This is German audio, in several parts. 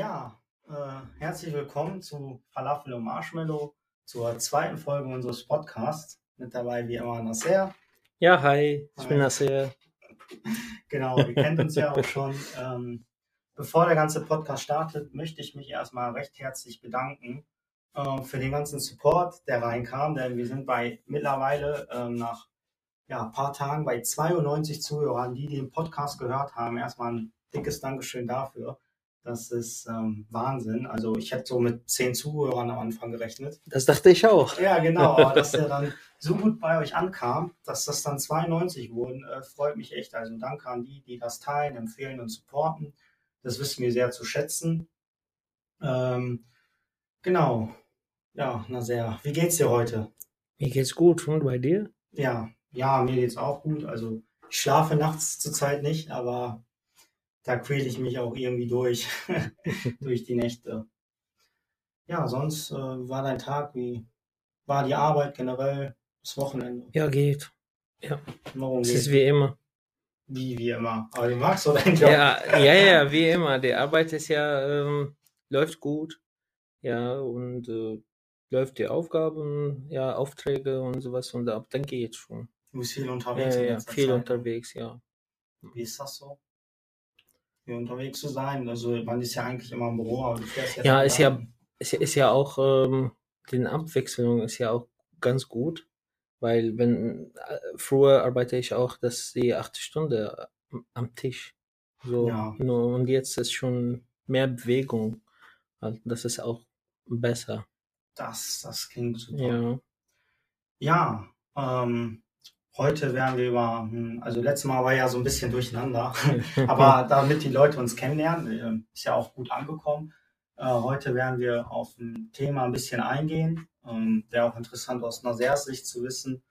Ja, äh, herzlich willkommen zu Falafel und Marshmallow, zur zweiten Folge unseres Podcasts. Mit dabei wie immer Nasser. Ja, hi, ich Hi. bin Nasser. Genau, ihr kennt uns ja auch schon. Ähm, bevor der ganze Podcast startet, möchte ich mich erstmal recht herzlich bedanken äh, für den ganzen Support, der reinkam, denn wir sind bei mittlerweile ähm, nach ja, ein paar Tagen bei 92 Zuhörern, die den Podcast gehört haben. Erstmal ein dickes Dankeschön dafür. Das ist ähm, Wahnsinn. Also ich hätte so mit 10 Zuhörern am Anfang gerechnet. Das dachte ich auch. Ja, genau, aber dass der dann so gut bei euch ankam, dass das dann 92 wurden, äh, freut mich echt. Also danke an die, die das teilen, empfehlen und supporten. Das wissen wir sehr zu schätzen. Ähm, genau. Ja, na sehr. Wie geht's dir heute? Mir geht's gut und bei dir? Ja, ja, mir geht's auch gut. Also ich schlafe nachts zurzeit nicht, aber da quäle ich mich auch irgendwie durch, durch die Nächte. Ja, sonst äh, war dein Tag, wie war die Arbeit generell, das Wochenende? Ja, geht. Warum Es geht's? ist wie immer. Wie, wie immer. Aber du magst so deinen Job. Ja, ja, ja, wie immer. Die Arbeit ist ja, ähm, läuft gut. Ja, und äh, läuft die Aufgaben, ja, Aufträge und sowas und ab dann geht's schon. Du bist viel Ja, unterwegs. ja, ja, viel Zeit. unterwegs, ja. Wie ist das so? Viel unterwegs zu sein. Also man ist ja eigentlich immer im Büro, aber du fährst Ja, mal ist ja- dahin. Es ist ja auch, ähm, die Abwechslung ist ja auch ganz gut, weil wenn, äh, früher arbeite ich auch, dass die acht Stunden am Tisch. So, Ja. nur, und jetzt ist schon mehr Bewegung. Halt, Das ist auch besser. Das, das klingt super. Ja. Ja, ähm, heute werden wir über, hm, also letztes Mal war ja so ein bisschen durcheinander, aber damit die Leute uns kennenlernen, äh, ist ja auch gut angekommen. Äh, heute werden wir auf ein Thema ein bisschen eingehen, ähm, wäre auch interessant aus Nasers Sicht zu wissen.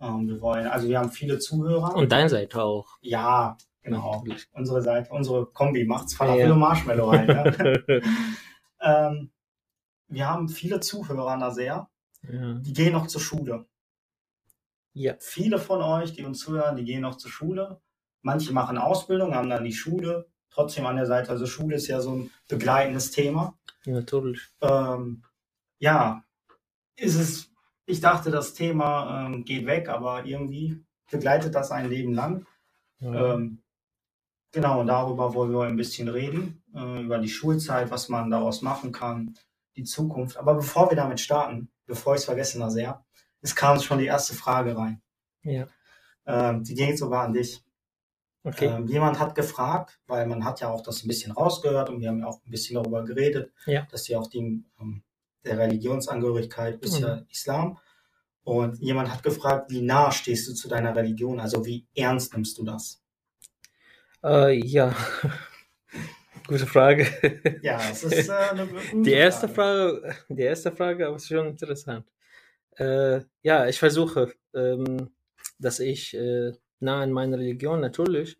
Ähm, wir wollen, also wir haben viele Zuhörer. Und deine Seite auch. ja, genau. Unsere Seite, unsere Kombi macht's Falafel Ja. und Marshmallow rein. Ne? ähm, wir haben viele Zuhörer, Naser, ja. die gehen noch zur Schule. Ja. viele von euch, die uns zuhören, die gehen noch zur Schule. Manche machen Ausbildung, haben dann die Schule trotzdem an der Seite. Also Schule ist ja so ein begleitendes Thema. Natürlich. Ähm, ja, ist es, ich dachte, das Thema ähm, geht weg, aber irgendwie begleitet das ein Leben lang. Ja. Ähm, genau, und darüber wollen wir ein bisschen reden, äh, über die Schulzeit, was man daraus machen kann, die Zukunft. Aber bevor wir damit starten, bevor ich es vergesse, na sehr, es kam schon die erste Frage rein. ja. Ähm, die geht sogar an dich. Okay. Ähm, jemand hat gefragt, weil man hat ja auch das ein bisschen rausgehört und wir haben ja auch ein bisschen darüber geredet, Ja. dass ja auch die ähm, der Religionsangehörigkeit ist ja Islam. Und jemand hat gefragt, wie nah stehst du zu deiner Religion? Also wie ernst nimmst du das? Äh, ja. Gute Frage. Ja, es ist äh, eine gute Die erste Frage, die erste Frage aber ist schon interessant. Äh, ja, ich versuche, ähm, dass ich äh, nah an meiner Religion natürlich.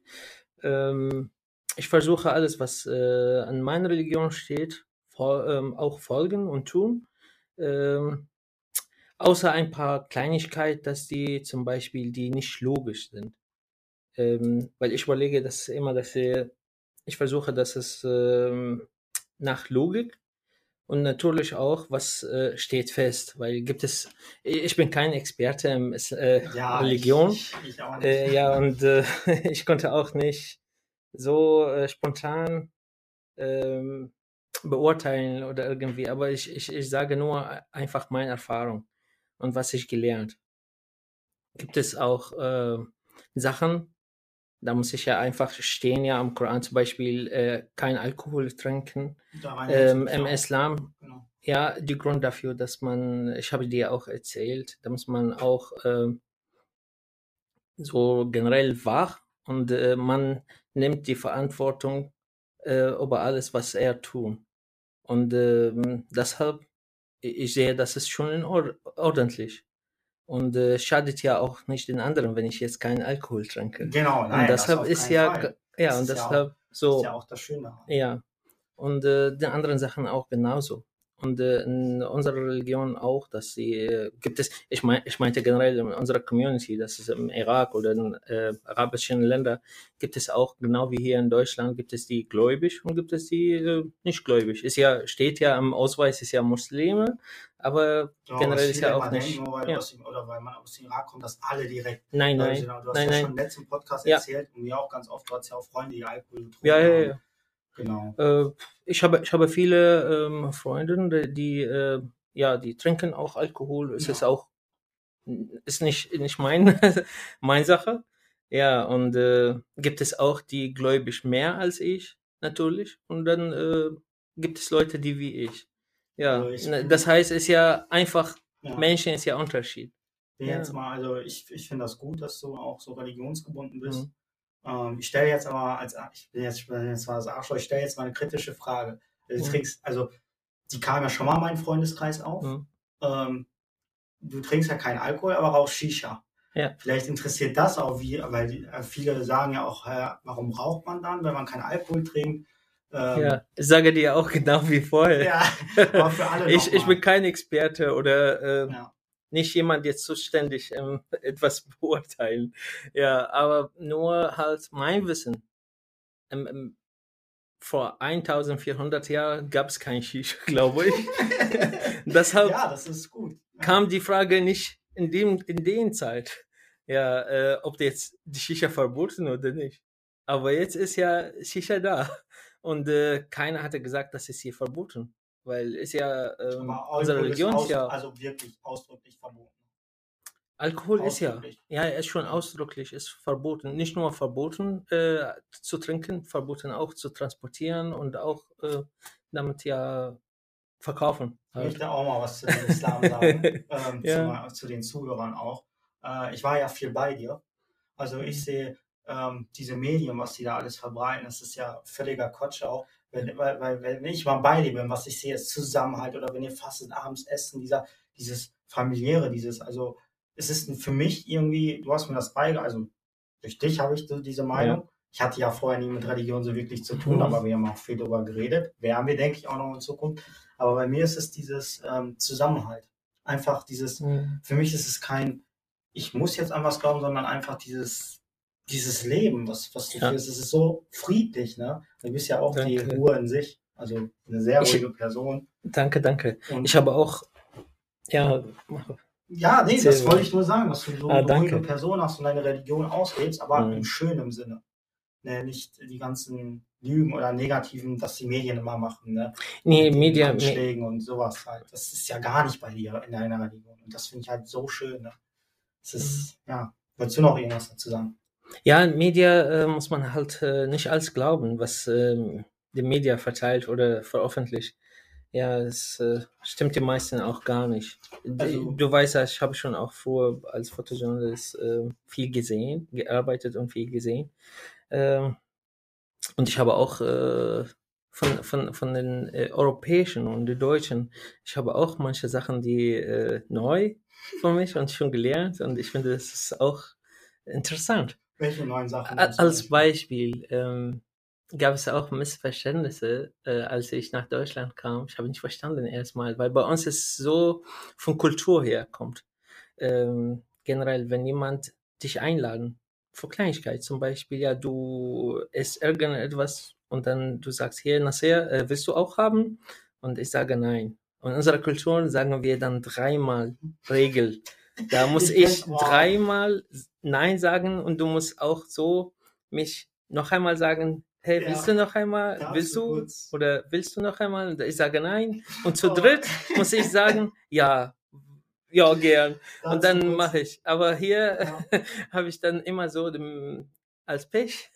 Ähm, ich versuche alles, was äh, an meiner Religion steht, fol ähm, auch folgen und tun. Ähm, außer ein paar Kleinigkeiten, dass die zum Beispiel die nicht logisch sind. Ähm, weil ich überlege, dass immer, dass wir, ich versuche, dass es ähm, nach Logik und natürlich auch, was äh, steht fest, weil gibt es, ich bin kein Experte im äh, ja, Religion. Ich, ich. Äh, ja, und äh, ich konnte auch nicht so äh, spontan ähm, beurteilen oder irgendwie, aber ich, ich, ich sage nur einfach meine Erfahrung und was ich gelernt. Gibt es auch äh, Sachen, da muss ich ja einfach stehen, ja am Koran zum Beispiel äh, kein Alkohol trinken. Ähm, Im. Islam Genau. ja, die Grund dafür, dass man, ich habe dir auch erzählt, da muss man auch ähm, so generell wach und äh, man nimmt die Verantwortung äh, über alles, was er tut. Und ähm, deshalb, ich sehe, das ist schon ordentlich. Und äh, schadet ja auch nicht den anderen, wenn ich jetzt keinen Alkohol trinke. Genau, nein, und das deshalb auf ist ja, Fall. ja, Das und ist ja auch- deshalb Das so. ist ja auch das Schöne. Ja, und äh, die anderen Sachen auch genauso. Und äh, in unserer Religion auch, dass sie, äh, gibt es, ich, mein, ich meinte generell in unserer Community, dass es im Irak oder in äh, arabischen Ländern gibt es auch, genau wie hier in Deutschland, gibt es die gläubig und gibt es die äh, nicht gläubig. Ist ja, steht ja im Ausweis, ist ja Muslime, aber Ja, generell ist ja auch nicht. nur weil, Ja. aus oder weil man aus dem Irak kommt, dass alle direkt Nein, nein, sind. Du hast nein, ja nein. schon im letzten Podcast Ja. erzählt und mir auch ganz oft, du hast ja auch Freunde, die Alkohol getrunken Ja, ja, haben. Genau. Äh, ich habe, ich habe viele ähm, Freunde, die, äh, ja, die trinken auch Alkohol. Es Ja. ist auch, ist nicht, nicht mein, mein Sache. Ja, und äh, gibt es auch die gläubig mehr als ich, natürlich. Und dann äh, gibt es Leute, die wie ich. Ja, Also ich ne, das heißt, es ist ja einfach, Ja. Menschen ist ja Unterschied. Ja. jetzt mal, also ich, ich finde das gut, dass du auch so religionsgebunden bist. Mhm. Ähm, ich stelle jetzt aber als, ich bin jetzt, ich bin jetzt mal das Arschloch, ich stelle jetzt mal eine kritische Frage. Du Mhm. trinkst, also die kam ja schon mal in meinen Freundeskreis auf. Mhm. Ähm, du trinkst ja keinen Alkohol, aber rauchst Shisha. Ja. Vielleicht interessiert das auch, wie, weil die, äh, viele sagen ja auch, warum raucht man dann, wenn man keinen Alkohol trinkt? Ähm, Ja, ich sage dir auch genau wie vorher. ja, aber für alle ich, ich bin kein Experte oder äh, Ja. Nicht jemand jetzt zuständig ähm, etwas beurteilen. Ja, aber nur halt mein Wissen. Ähm, ähm, vor 1400 Jahren gab es kein Shisha, glaube ich. Deshalb ja, das ist gut. Kam die Frage nicht in dem in den Zeit, ja, äh, ob jetzt die Shisha verboten oder nicht. Aber jetzt ist ja Shisha da und äh, keiner hatte gesagt, das ist hier verboten, weil ist ja ähm, unsere Religion ist aus, ja also wirklich ausdrücklich verboten. Alkohol ist ja, ja, ist schon ausdrücklich, ist verboten. Nicht nur verboten äh, zu trinken, verboten auch zu transportieren und auch äh, damit ja verkaufen. Ich Halt. möchte auch mal was zu dem Islam sagen, ähm, Ja. zu, zu den Zuhörern auch. Äh, ich war ja viel bei dir. Also ich sehe ähm, diese Medien, was die da alles verbreiten, das ist ja völliger Quatsch auch. Wenn, weil, weil, wenn ich mal bei dir bin, was ich sehe, ist Zusammenhalt oder wenn ihr fastet, abends essen, dieser, dieses familiäre, dieses, also es ist für mich irgendwie, du hast mir das beigebracht, also durch dich habe ich so diese Meinung. Ich hatte ja vorher nie mit Religion so wirklich zu tun, Mhm. aber wir haben auch viel darüber geredet. Werden wir, denke ich, auch noch in Zukunft. Aber bei mir ist es dieses ähm, Zusammenhalt. Einfach dieses, Mhm. für mich ist es kein, ich muss jetzt an was glauben, sondern einfach dieses, dieses Leben, was, was du Ja. führst. Es ist so friedlich, ne? Du bist ja auch die Danke. Ruhe in sich. Also eine sehr Ich- ruhige Person. Danke, danke. Und Ich habe auch, ja, ja, nee, das wollte ich nur sagen, dass du so Ah, eine ruhige danke. Person hast und deine Religion auslebst, aber Mhm. im schönen Sinne. Ne, nicht die ganzen Lügen oder negativen, dass die Medien immer machen, ne? nee, mit den Media, Me Anschlägen und sowas halt. Das ist ja gar nicht bei dir in deiner Religion. Und das finde ich halt so schön. Ne? Es ist, Mhm. ja, wolltest du noch irgendwas dazu sagen? Ja, Media äh, muss man halt äh, nicht alles glauben, was ähm, die Media verteilt oder veröffentlicht. Ja, das äh, stimmt die meisten auch gar nicht. Also- du weißt ja, ich habe schon auch früher als Fotojournalist äh, viel gesehen, gearbeitet und viel gesehen. Ähm, und ich habe auch äh, von, von, von den äh, europäischen und den deutschen, ich habe auch manche Sachen, die äh, neu für mich und schon gelernt und ich finde, das ist auch interessant. Welche neuen Sachen? Als Beispiel ähm, gab es auch Missverständnisse, äh, als ich nach Deutschland kam. Ich habe nicht verstanden erstmal, weil bei uns es so von Kultur her kommt. Ähm, generell, wenn jemand dich einladen, für Kleinigkeit zum Beispiel, ja, du isst irgendetwas und dann du sagst, hier, Nasser, äh, willst du auch haben? Und ich sage nein. Und in unserer Kultur sagen wir dann dreimal Regel. Da muss Ich ich dreimal Nein sagen und du musst auch so mich noch einmal sagen, hey, Ja. willst du noch einmal, Darfst willst du kurz- oder willst du noch einmal? Und ich sage nein. Und zu Oh. dritt muss ich sagen, ja, ja, gern. Dazu Und dann mache ich. Aber hier Ja. habe ich dann immer so dem, als Pech.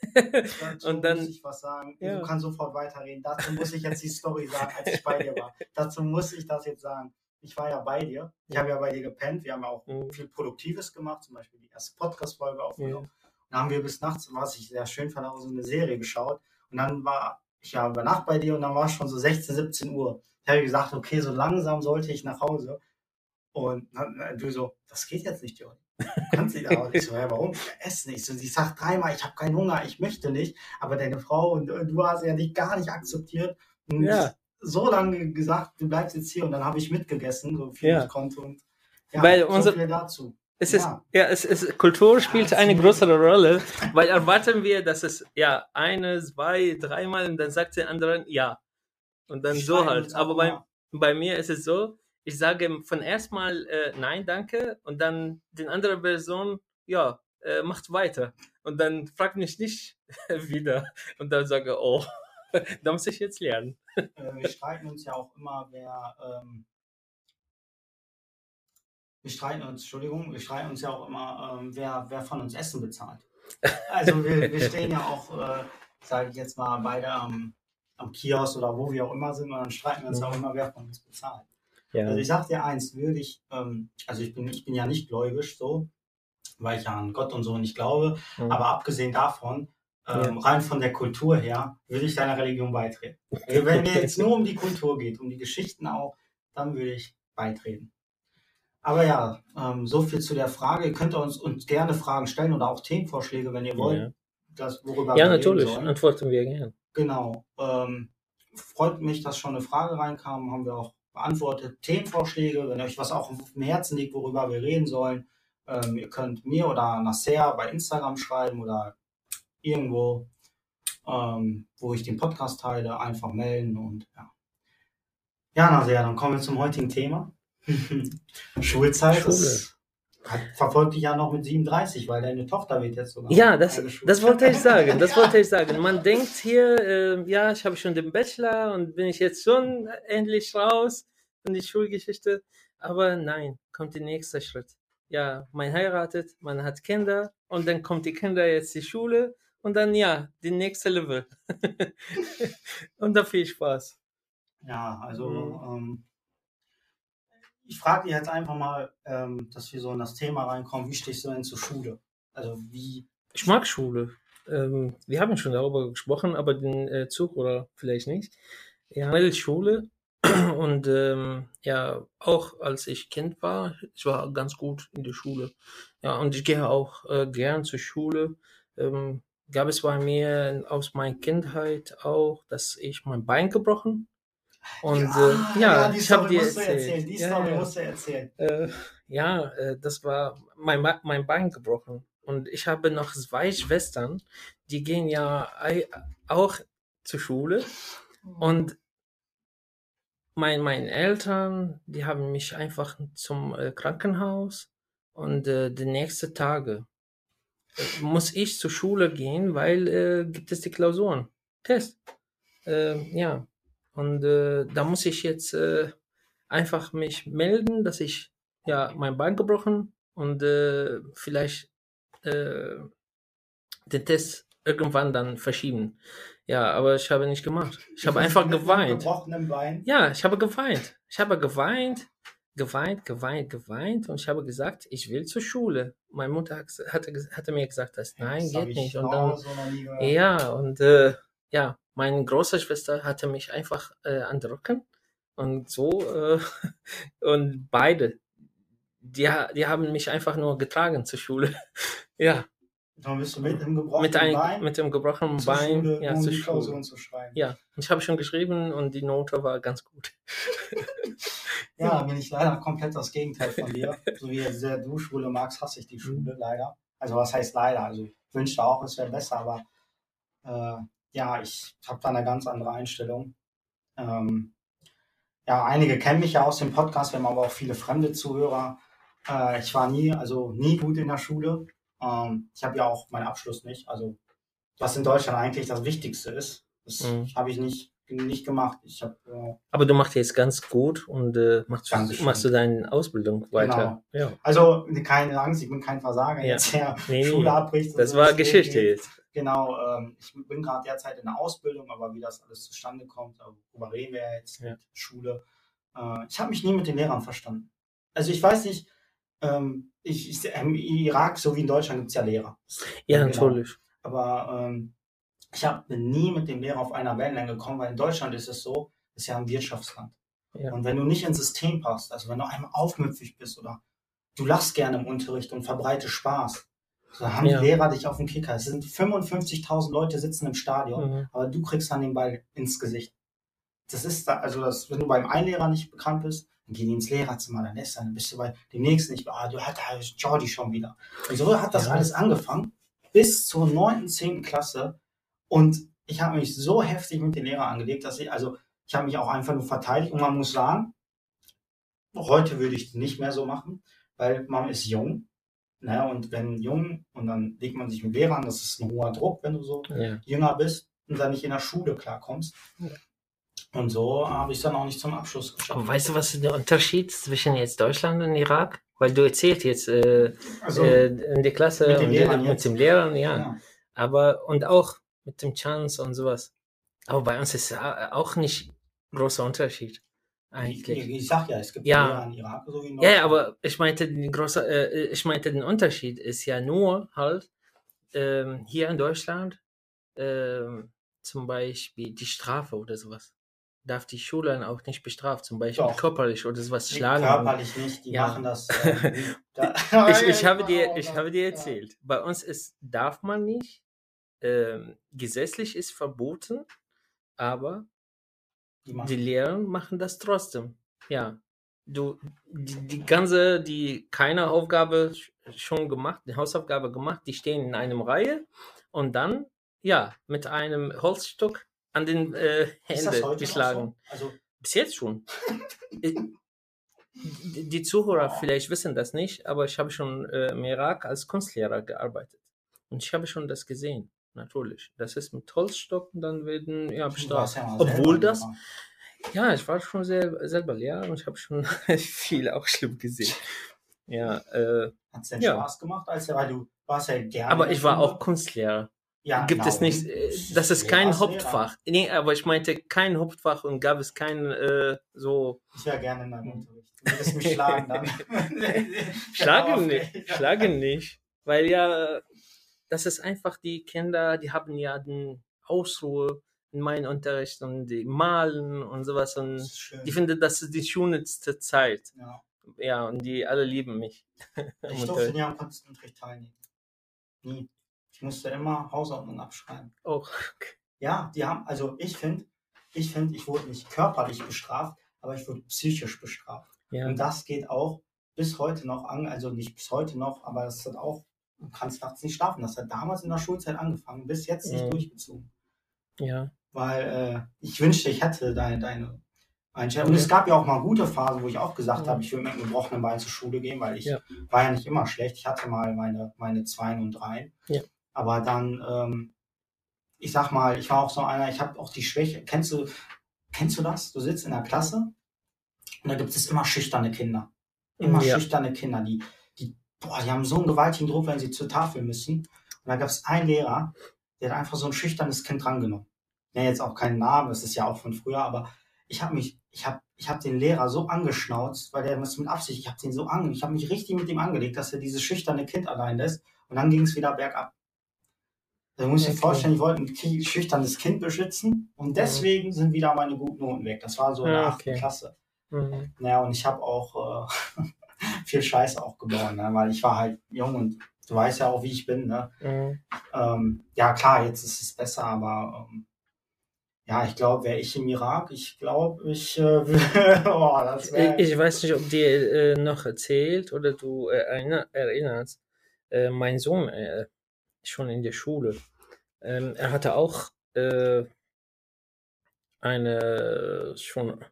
Dazu und dann, muss ich was sagen. Ja. Du kannst sofort weiterreden. Dazu muss ich jetzt die Story sagen, als ich bei dir war. Dazu muss ich das jetzt sagen. Ich war ja bei dir. Ich habe ja bei dir gepennt. Wir haben ja auch Mhm. viel Produktives gemacht, zum Beispiel die erste Podcast-Folge aufgenommen. Ja. Und dann haben wir bis nachts, was ich sehr schön fand, auch so eine Serie geschaut. Und dann war ich ja über Nacht bei dir und dann war es schon so 16, 17 Uhr. Ich habe gesagt, okay, so langsam sollte ich nach Hause. Und dann, äh, du so, das geht jetzt nicht, Jörn. Du kannst nicht Hause. Ich so, ja, warum? Ich esse nicht. So, sie sagt dreimal, ich habe keinen Hunger, ich möchte nicht. Aber deine Frau und, und du hast ja nicht gar nicht akzeptiert. Und Ja. So lange gesagt, du bleibst jetzt hier und dann habe ich mitgegessen, so viel Ja. ich konnte. Und ja, Weil so unser- viel dazu. Es ist, Ja. ja, es ist, Kultur spielt eine größere Rolle, weil erwarten wir, dass es ja eine, zwei, dreimal und dann sagt der andere ja. Und dann Wir so halt. Aber bei, bei mir ist es so, ich sage von erstmal äh, nein, danke und dann den anderen Person, ja, äh, macht weiter. Und dann fragt mich nicht wieder. Und dann sage oh, da muss ich jetzt lernen. Äh, wir streiten uns ja auch immer, wer. Ähm, wir streiten uns, Entschuldigung, wir streiten uns ja auch immer, ähm, wer, wer von uns Essen bezahlt. Also wir, wir stehen ja auch, äh, sage ich jetzt mal, beide am, am Kiosk oder wo wir auch immer sind und dann streiten wir uns Mhm. auch immer, wer von uns bezahlt. Ja, Also ich sag dir eins, würde ich, ähm, also ich bin, ich bin ja nicht gläubisch so, weil ich ja an Gott und so nicht glaube, Mhm. aber abgesehen davon, ähm, Ja. rein von der Kultur her, würde ich deiner Religion beitreten. Also wenn mir jetzt nur um die Kultur geht, um die Geschichten auch, dann würde ich beitreten. Aber ja, ähm, so viel zu der Frage. Ihr könnt uns, uns gerne Fragen stellen oder auch Themenvorschläge, wenn ihr wollt, ja. das, worüber ja wir natürlich, reden sollen. antworten wir gern. Genau. Ähm, freut mich, dass schon eine Frage reinkam, haben wir auch beantwortet. Themenvorschläge, wenn euch was auch auf dem Herzen liegt, worüber wir reden sollen, ähm, ihr könnt mir oder Nasser bei Instagram schreiben oder irgendwo, ähm, wo ich den Podcast teile, einfach melden und ja. Ja, Nasser, dann kommen wir zum heutigen Thema. Schulzeit. Schule. Hat, verfolgt dich ja noch mit 37, weil deine Tochter wird jetzt sogar Ja, das, das wollte ich sagen. Das Ja. wollte ich sagen. Man denkt hier, äh, ja, ich habe schon den Bachelor und bin ich jetzt schon endlich raus von die Schulgeschichte. Aber nein, kommt der nächste Schritt. Ja, man heiratet, man hat Kinder und dann kommt die Kinder jetzt die Schule und dann ja, die nächste Level. und da viel Spaß. Ja, also Mhm. ähm, ich frage dich jetzt einfach mal, ähm, dass wir so in das Thema reinkommen, wie stehst du denn zur Schule? Also wie, Ich mag Schule. Ähm, wir haben schon darüber gesprochen, aber den äh, Zug oder vielleicht nicht. Ja, weil Schule und ähm, ja, auch als ich Kind war, ich war ganz gut in der Schule. Ja, und ich gehe auch äh, gern zur Schule. Ähm, gab es bei mir aus meiner Kindheit auch, dass ich mein Bein gebrochen und äh, ja, die ich habe dir erzählt. die Ja, Story ja. musst du erzählen. Äh, ja, äh, das war mein, mein Bein gebrochen. Und ich habe noch zwei Schwestern, die gehen ja auch zur Schule. Und mein, meine Eltern, die haben mich einfach zum äh, Krankenhaus. Und äh, die nächsten Tage muss ich zur Schule gehen, weil äh, gibt es die Klausuren. Test. Äh, ja. Und äh, da muss ich jetzt äh, einfach mich melden, dass ich ja mein Bein gebrochen und äh, vielleicht äh, den Test irgendwann dann verschieben. Ja, aber ich habe nicht gemacht. Ich habe einfach geweint. gebrochenen Bein. Ja, ich habe geweint. Ich habe geweint, geweint, geweint, geweint und ich habe gesagt, ich will zur Schule. Meine Mutter hat- hatte, hatte mir gesagt, dass nein, Das geht ich nicht. Und dann, ja, und äh, ja, meine große Schwester hatte mich einfach äh, an den Rücken und so äh, und beide, die, die haben mich einfach nur getragen zur Schule. ja, Dann bist du mit dem gebrochenen mit, ein, Bein mit dem gebrochenen zur Bein Schule, ja, um zur Schule. Klausuren zu schreiben. Ja, ich habe schon geschrieben und die Note war ganz gut. Ja, da bin ich leider komplett das Gegenteil von dir. so wie sehr du Schule magst, hasse ich die Mhm. Schule leider. Also was heißt leider? Also ich wünschte auch, es wäre besser, aber äh, ja, ich habe da eine ganz andere Einstellung. Ähm, ja, einige kennen mich ja aus dem Podcast, wir haben aber auch viele fremde Zuhörer. Äh, ich war nie, also nie gut in der Schule. Ähm, ich habe ja auch meinen Abschluss nicht. Also was in Deutschland eigentlich das Wichtigste ist, das Mhm. habe ich nicht, nicht gemacht. Ich habe äh, Aber du machst jetzt ganz gut und äh, machst, Dankeschön. machst du deine Ausbildung weiter. Ja. Also keine Angst, ich bin kein Versager, Ja. jetzt der Nee. Schule abbricht. Das so, war Geschichte jetzt. Genau, ähm, ich bin gerade derzeit in der Ausbildung, aber wie das alles zustande kommt, darüber reden wir jetzt Ja. mit Schule. Äh, ich habe mich nie mit den Lehrern verstanden. Also ich weiß nicht, ähm, ich, ich, im Irak, so wie in Deutschland, gibt es ja Lehrer. Ja, Genau. natürlich. Aber ähm, ich hab, bin nie mit dem Lehrer auf einer Wellenlänge gekommen, weil in Deutschland ist es so, ist ja ein Wirtschaftsland. Ja. Und wenn du nicht ins System passt, also wenn du einmal aufmüpfig bist oder du lachst gerne im Unterricht und verbreitest Spaß, dann haben Ja. die Lehrer dich auf dem Kicker. Es sind 55.000 Leute sitzen im Stadion, Mhm. aber du kriegst dann den Ball ins Gesicht. das ist da, also das, wenn du beim einen Lehrer nicht bekannt bist, dann geh ins Lehrerzimmer, dann lässt dann bist du bei dem nächsten nicht, ah, du hat da ist Jordi schon wieder. Und so hat das Ja. alles angefangen bis zur neunten, zehnten Klasse. Und ich habe mich so heftig mit den Lehrern angelegt, dass ich, also ich habe mich auch einfach nur verteidigt und man muss sagen, heute würde ich nicht mehr so machen, weil man ist jung. Ne? Und wenn jung und dann legt man sich mit Lehrern, das ist ein hoher Druck, wenn du so Ja. jünger bist und dann nicht in der Schule klarkommst. Ja. Und so habe ich es dann auch nicht zum Abschluss geschafft. Und weißt du, was ist der Unterschied zwischen jetzt Deutschland und Irak? Weil du erzählt jetzt äh, Also, äh, in der Klasse Mit den und Lehrern mit dem Lehrern, ja. ja. Aber und auch mit dem Chance und sowas. Aber bei uns ist ja auch nicht großer Unterschied Ich, eigentlich. ich sag ja, es gibt Ja. In Irak, so wie in Ja, ja, aber ich meinte, den große, äh, ich meinte, den Unterschied ist ja nur halt ähm, hier in Deutschland ähm, zum Beispiel die Strafe oder sowas. Darf die Schule dann auch nicht bestraft, zum Beispiel Doch. körperlich oder sowas Nee, schlagen. Körperlich nicht, die Ja. machen das. Äh, da, ich, ich, habe dir, ich habe dir ja. erzählt, bei uns ist, darf man nicht, ähm, gesetzlich ist verboten, aber Die die Lehrer machen das trotzdem. Ja. Du, die, die ganze, die keine Aufgabe sch- schon gemacht, die Hausaufgabe gemacht, die stehen in einem Reihe und dann, ja, mit einem Holzstock an den äh, Hände geschlagen. So? Also, Bis jetzt schon. Äh, die, die Zuhörer vielleicht wissen das nicht, aber ich habe schon äh, im Irak als Kunstlehrer gearbeitet. Und ich habe schon das gesehen, natürlich. Das ist mit Holzstock und dann werden, ja, bestraft. ja Obwohl das, Lehrer. ja, ich war schon sel selber Lehrer und ich habe schon viel auch schlimm gesehen. Ja, äh, Hat's denn ja. Spaß gemacht, als weil du warst ja gerne. aber ich war auch Kunstlehrer. Ja, Gibt es genau. nicht, äh, das ist kein. Hauptfach. Nee, aber ich meinte kein Hauptfach und gab es kein äh, so Ich wäre gerne in deinem Unterricht. Du würdest mich schlagen dann. Schlagen Ja, nicht, schlagen nicht. Weil ja, das ist einfach die Kinder, die haben ja den Ausruhe in meinem Unterricht und die malen und sowas und die finden, das ist die schönste Zeit. ja. Ja, und die alle lieben mich. Ich durfte nie am Kunstunterricht teilnehmen. Nie. Ich musste immer Hausordnung abschreiben. Auch. Ja, die haben, also ich finde, ich finde, ich wurde nicht körperlich bestraft, aber ich wurde psychisch bestraft. Ja. Und das geht auch bis heute noch an, also nicht bis heute noch, aber das hat auch, du kannst nachts nicht schlafen. Das hat damals in der Schulzeit angefangen, bis jetzt nicht Mhm. durchgezogen. ja. Weil äh, ich wünschte, ich hätte deine, deine Einstellung. Und es gab ja auch mal gute Phasen, wo ich auch gesagt Ja. habe, ich will mit einem gebrochenen Bein zur Schule gehen, weil ich Ja. war ja nicht immer schlecht. Ich hatte mal meine, meine Zweien und Dreien. Ja. Aber dann, ähm, ich sag mal, ich war auch so einer, ich habe auch die Schwäche. Kennst du, kennst du das? Du sitzt in der Klasse und da gibt es immer schüchterne Kinder. Immer schüchterne Kinder, die, boah, die haben so einen gewaltigen Druck, wenn sie zur Tafel müssen. Und da gab es einen Lehrer, der hat einfach so ein schüchternes Kind drangenommen. Ja, jetzt auch keinen Namen, das ist ja auch von früher, aber ich habe mich, ich habe ich hab den Lehrer so angeschnauzt, weil der das mit Absicht, ich habe den so ange, ich habe mich richtig mit ihm angelegt, dass er dieses schüchterne Kind allein lässt und dann ging es wieder bergab. Da muss ich Okay. vorstellen, ich wollte ein schüchternes Kind beschützen und deswegen sind wieder meine guten Noten weg. Das war so in der Ah, okay. Klasse. Mhm. Naja, und ich habe auch äh, viel Scheiße auch gebaut, ne? weil ich war halt jung und du weißt ja auch, wie ich bin. Ne? Mhm. Ähm, ja, klar, jetzt ist es besser, aber ähm, ja, ich glaube, wäre ich im Irak, ich glaube, ich, äh, oh, das wäre. Ich, ich weiß nicht, ob dir äh, noch erzählt oder du äh, erinner, erinnerst. Äh, mein Sohn äh, schon in der Schule. Ähm, er hatte auch äh, eine schon,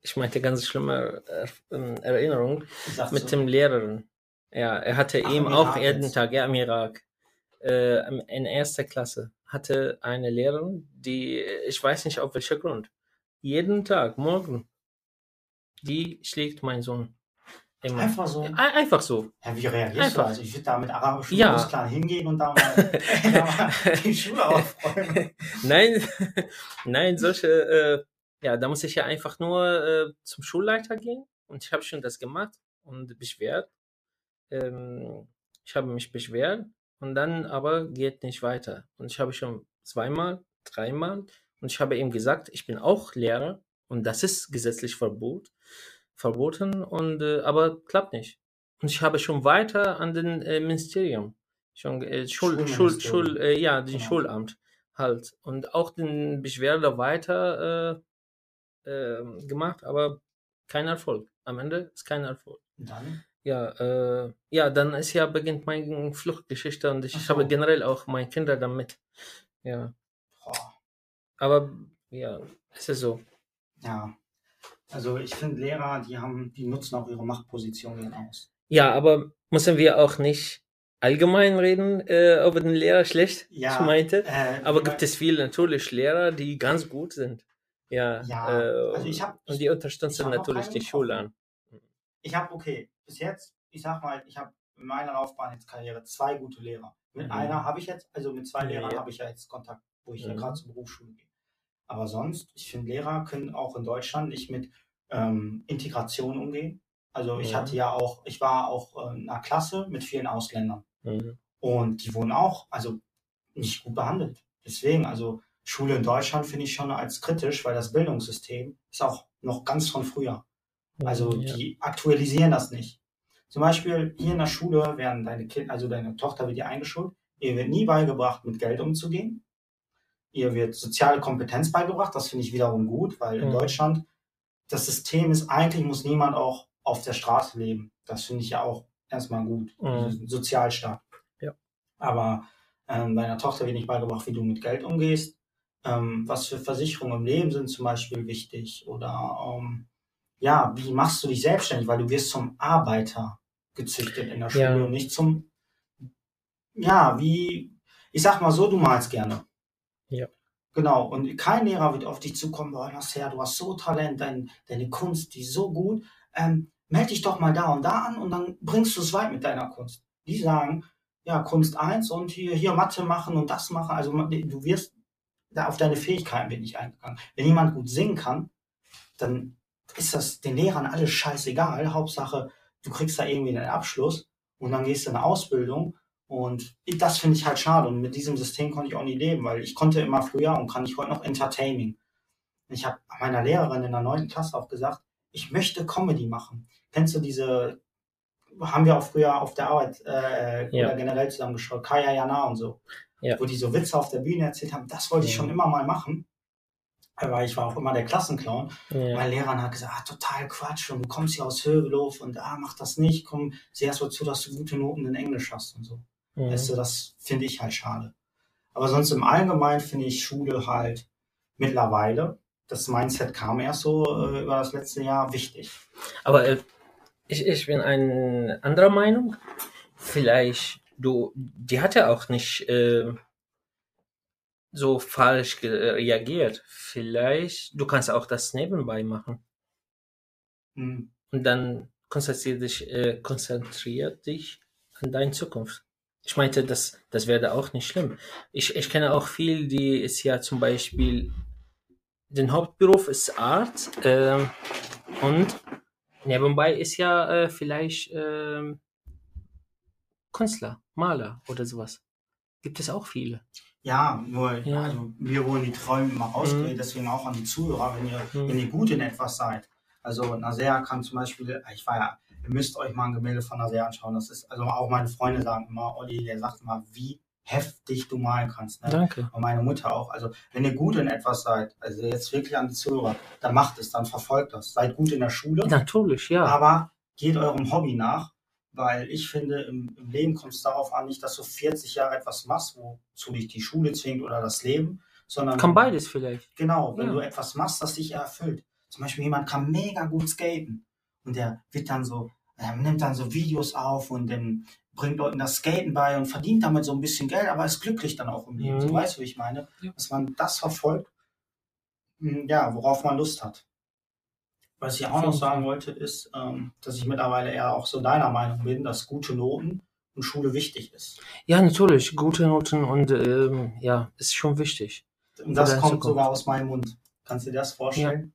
ich meinte ganz schlimme er, ähm, Erinnerung mit du? dem Lehrerin. Ja, er hatte Ach, ihm auch Irak jeden jetzt. Tag, ja, im Irak, äh, in erster Klasse, hatte eine Lehrerin, die, ich weiß nicht auf welcher Grund, jeden Tag, morgen, die schlägt meinen Sohn. Immer. Einfach so. Ein- Einfach so. Ja, wie reagierst Einfach. du? Also ich würde da mit arabischen Ja. Muskeln hingehen und da mal, da mal die Schule aufräumen. Nein, nein, solche, äh, ja, da muss ich ja einfach nur äh, zum Schulleiter gehen und ich habe schon das gemacht und beschwert. Ähm, ich habe mich beschwert und dann aber geht nicht weiter. Und ich habe schon zweimal, dreimal und ich habe ihm gesagt, ich bin auch Lehrer und das ist gesetzlich verbot, verboten und äh, aber klappt nicht. Und ich habe schon weiter an den äh, Ministerium, schon äh, Schul, Schul. Schul, äh, ja, den Genau. Schulamt halt und auch den Beschwerde weiter äh, gemacht, aber kein Erfolg. Am Ende ist kein Erfolg. Dann? Ja, äh, ja, dann ist ja beginnt meine Fluchtgeschichte und ich so. habe generell auch meine Kinder damit. Ja, Boah. aber ja, es ist so. Ja. Also ich finde Lehrer, die haben, die nutzen auch ihre Machtpositionen aus. Ja, aber müssen wir auch nicht allgemein reden, äh, ob ein Lehrer schlecht Ja, ich meinte. Äh, Aber gibt es viele natürlich Lehrer, die ganz gut sind. Ja, Ja, äh, also ich hab- und die unterstützen natürlich die Schule an. ich habe, okay, bis jetzt, ich sag mal, ich habe in meiner Laufbahn jetzt Karriere zwei gute Lehrer. Mit Mhm. einer habe ich jetzt, also mit zwei Ja, Lehrern ja. habe ich ja jetzt Kontakt, wo ich ja Mhm. gerade zur Berufsschule gehe. Aber sonst, ich finde, Lehrer können auch in Deutschland nicht mit ähm, Integration umgehen. Also ich Mhm. hatte ja auch, ich war auch in einer Klasse mit vielen Ausländern. Mhm. Und die wurden auch, also nicht gut behandelt. Deswegen, also Schule in Deutschland finde ich schon als kritisch, weil das Bildungssystem ist auch noch ganz von früher. Also ja. die aktualisieren das nicht. Zum Beispiel hier in der Schule werden deine Kind, also deine Tochter wird dir eingeschult, ihr wird nie beigebracht, mit Geld umzugehen. Ihr wird soziale Kompetenz beigebracht, das finde ich wiederum gut, weil in Mhm. Deutschland das System ist, eigentlich muss niemand auch auf der Straße leben. Das finde ich ja auch erstmal gut. Mhm. Sozialstaat. Ja. Aber ähm, deiner Tochter wird nicht beigebracht, wie du mit Geld umgehst. Ähm, was für Versicherungen im Leben sind zum Beispiel wichtig. Oder ähm, ja, wie machst du dich selbstständig? Weil du wirst zum Arbeiter gezüchtet in der Schule Ja. und nicht zum, ja, wie, ich sag mal so, du malst gerne. Ja. Genau, und kein Lehrer wird auf dich zukommen, boah, Nasser, du hast so Talent, dein, deine Kunst, die ist so gut, ähm, melde dich doch mal da und da an und dann bringst du es weit mit deiner Kunst. Die sagen, ja, Kunst eins und hier, hier Mathe machen und das machen, also du wirst, da auf deine Fähigkeiten wird nicht eingegangen. Wenn jemand gut singen kann, dann ist das den Lehrern alles scheißegal, Hauptsache, du kriegst da irgendwie einen Abschluss und dann gehst du in eine Ausbildung und das finde ich halt schade. Und mit diesem System konnte ich auch nie leben, weil ich konnte immer früher und kann ich heute noch Entertaining. Ich habe meiner Lehrerin in der neunten Klasse auch gesagt, ich möchte Comedy machen. Kennst du diese, haben wir auch früher auf der Arbeit äh, Ja. oder generell zusammengeschaut, Kaya Jana und so, Ja. wo die so Witze auf der Bühne erzählt haben, das wollte ich schon immer mal machen. Aber ich war auch immer der Klassenclown. Ja. Mein Lehrer hat gesagt, ah, total Quatsch und du kommst hier aus Hövelhof und ah, mach das nicht, komm, sieh erst mal zu, dass du gute Noten in Englisch hast und so. Mhm. Weißt du, das finde ich halt schade. Aber sonst im Allgemeinen finde ich Schule halt mittlerweile, das Mindset kam erst so äh, über das letzte Jahr, wichtig. Aber äh, ich, ich bin ein anderer Meinung. Vielleicht, du, die hat ja auch nicht äh, so falsch ge- reagiert. Vielleicht, du kannst auch das nebenbei machen. Hm. Und dann konzentriert dich, äh, konzentriert dich an deine Zukunft. Ich meinte, das, das wäre auch nicht schlimm. Ich, ich kenne auch viel, die ist ja zum Beispiel, den Hauptberuf ist Arzt ähm, und nebenbei ist ja äh, vielleicht ähm, Künstler, Maler oder sowas. Gibt es auch viele. Ja, nur, Ja. also wir wollen die Träume immer ausgewählt, Mhm. deswegen auch an die Zuhörer, wenn ihr, Mhm. wenn ihr gut in etwas seid. Also Naser kann zum Beispiel, ich war ja, ihr müsst euch mal ein Gemälde von Naser anschauen. Das ist, also auch meine Freunde sagen immer, Olli, der sagt immer, wie heftig du malen kannst. Ne? Danke. Und meine Mutter auch. Also wenn ihr gut in etwas seid, also jetzt wirklich an die Zuhörer, dann macht es, dann verfolgt das. Seid gut in der Schule, Natürlich, ja. aber geht eurem Hobby nach, weil ich finde, im, im Leben kommt es darauf an, nicht, dass du 40 Jahre etwas machst, wozu dich die Schule zwingt oder das Leben, sondern Kann beides vielleicht. Genau, wenn Ja. du etwas machst, das dich erfüllt. Zum Beispiel jemand kann mega gut skaten und der wird dann so, er nimmt dann so Videos auf und dann bringt Leuten das Skaten bei und verdient damit so ein bisschen Geld, aber ist glücklich dann auch im Leben. Mhm. So weißt du, wie ich meine? Ja. Dass man das verfolgt, ja, worauf man Lust hat. Was ich auch noch sagen wollte, ist, ähm, dass ich mittlerweile eher auch so deiner Meinung bin, dass gute Noten und Schule wichtig ist. Ja, natürlich. Gute Noten und ähm, ja, ist schon wichtig. Und das kommt Zukunft. sogar aus meinem Mund. Kannst du dir das vorstellen?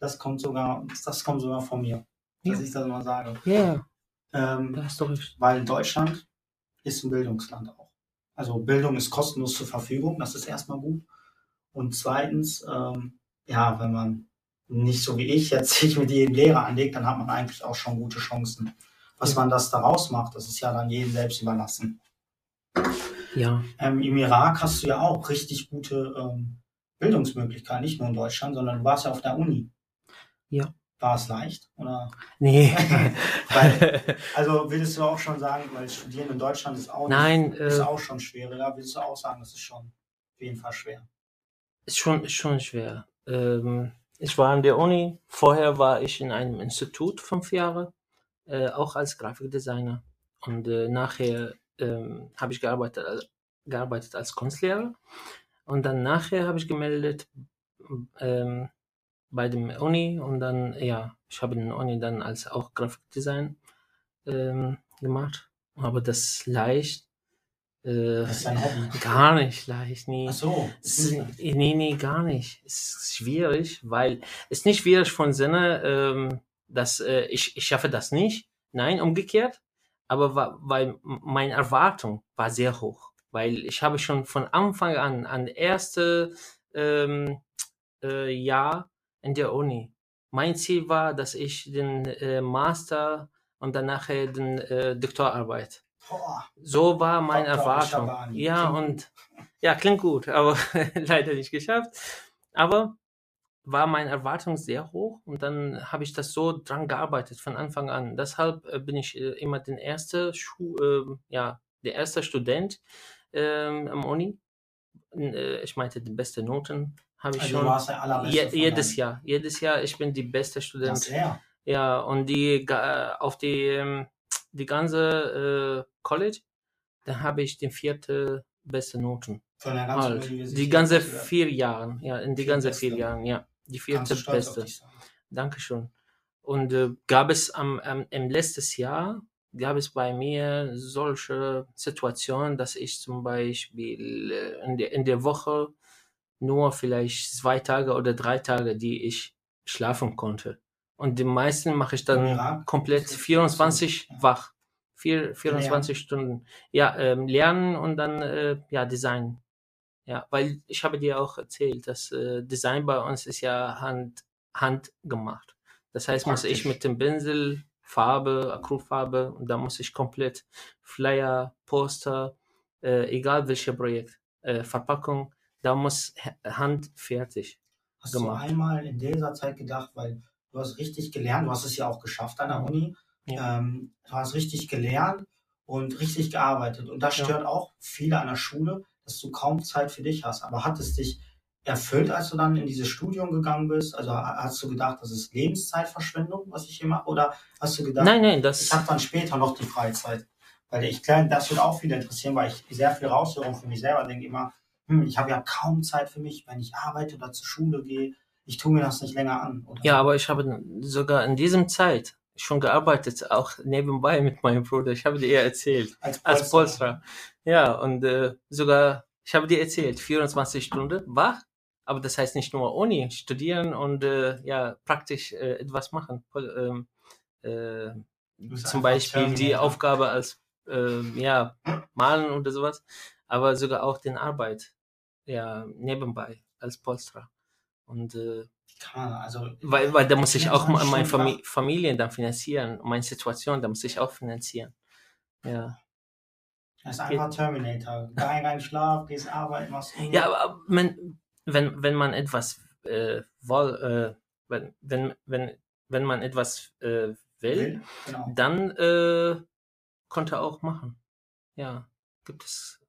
Das kommt sogar, das kommt sogar von mir, dass Ja. ich das mal sage. Ja, Ähm, da hast du recht. weil Deutschland ist ein Bildungsland auch. Also Bildung ist kostenlos zur Verfügung, das ist erstmal gut. Und zweitens, ähm, ja, wenn man nicht so wie ich jetzt sich mit jedem Lehrer anlegt, dann hat man eigentlich auch schon gute Chancen. Was man das daraus macht, das ist ja dann jedem selbst überlassen. Ja, Ähm, Im Irak hast du ja auch richtig gute ähm, Bildungsmöglichkeiten, nicht nur in Deutschland, sondern du warst ja auf der Uni. Ja. War es leicht? Oder? Nee. Weil, also würdest du auch schon sagen, weil Studieren in Deutschland ist auch, Nein, nicht, ist äh, auch schon schwieriger, würdest du auch sagen, das ist schon auf jeden Fall schwer. ist schon, ist schon schwer. Ähm, ich war an der Uni, vorher war ich in einem Institut fünf Jahre, äh, auch als Grafikdesigner. Und äh, nachher ähm, habe ich gearbeitet, als- gearbeitet als Kunstlehrer. Und dann nachher habe ich gemeldet ähm, bei dem Uni und dann, ja, ich habe in der Uni dann als auch Grafikdesign ähm, gemacht. Aber das leicht, äh, Das ist dein Hobby. gar nicht leicht, nie. Ach so. Es nee, nee, gar nicht. Es ist schwierig, weil es ist nicht schwierig von Sinne, ähm, dass äh, ich, ich schaffe das nicht. Nein, umgekehrt. Aber wa weil meine Erwartung war sehr hoch. Weil ich habe schon von Anfang an, an erste ähm, äh, Jahr in der Uni, mein Ziel war, dass ich den äh, Master und dann nachher den äh, Doktorarbeit Boah, so war meine Erwartung. Ja, Klingt und ja, klingt gut, aber leider nicht geschafft. Aber war meine Erwartung sehr hoch und dann habe ich das so dran gearbeitet von Anfang an. Deshalb äh, bin ich äh, immer den erste Schu äh, ja, der erste Student ähm, am Uni. Äh, ich meinte die beste Noten habe ich also du schon. warst der allerbeste. Je, jedes. Jahr, jedes Jahr, ich bin die beste Student. Das sehr. Ja, und die auf die, ähm, die ganze äh, College, da habe ich den vierte beste Noten. Von der ganzen Halt. Universität. Die ganze vier Jahren, ja, in die Vier ganze Beste. vier Jahren, ja. Die vierte beste. Dankeschön. Und äh, gab es am, am im letztes Jahr gab es bei mir solche Situationen, dass ich zum Beispiel äh, in der, in der Woche nur vielleicht zwei Tage oder drei Tage, die ich schlafen konnte. Und die meisten mache ich dann Irak? komplett Das ist 24 so, ja. wach. Vier, 24 Stunden. Ja, ähm, lernen und dann äh, ja, Design. Ja, weil ich habe dir auch erzählt, dass äh, Design bei uns ist ja hand, handgemacht. Das heißt, muss ich Praktisch. mit dem Pinsel, Farbe, Acrylfarbe und da muss ich komplett Flyer, Poster, äh, egal welches Projekt, äh, Verpackung, da muss handfertig. Hast gemacht. du einmal in dieser Zeit gedacht, weil du hast richtig gelernt, du hast es ja auch geschafft an der Uni, Ja. ähm, du hast richtig gelernt und richtig gearbeitet. Und das Ja. stört auch viele an der Schule, dass du kaum Zeit für dich hast. Aber hat es dich erfüllt, als du dann in dieses Studium gegangen bist? Also ha- hast du gedacht, das ist Lebenszeitverschwendung, was ich hier mache? Oder hast du gedacht, Nein, nein, ich das, habe dann später noch die Freizeit? Weil ich glaube, das wird auch viele interessieren, weil ich sehr viel raushöre und für mich selber denke immer, hm, ich habe ja kaum Zeit für mich, wenn ich arbeite oder zur Schule gehe. Ich tue mir das nicht länger an. Oder? ja, aber ich habe sogar in diesem Zeit schon gearbeitet, auch nebenbei mit meinem Bruder. Ich habe dir erzählt. als als Polster. Ja, und äh, sogar, ich habe dir erzählt, 24 Stunden wach, aber das heißt nicht nur Uni, studieren und äh, ja, praktisch äh, etwas machen. Ähm, äh, zum Beispiel die Terminator. Aufgabe als äh, ja, malen oder sowas, aber sogar auch den Arbeit ja, nebenbei als Polster. Und äh, Kann also, weil, weil da muss ich auch 24 meine Fami Familie dann finanzieren, meine Situation, da muss ich auch finanzieren. Ja. Das ist einfach Terminator. Kein, kein Schlaf, gehst arbeiten, machst Uni. Ja, aber wenn, wenn, wenn man etwas äh, woll, äh, wenn, wenn, wenn, wenn man etwas äh, will, Will, Genau. dann äh, konnte er auch machen. Ja, gibt es.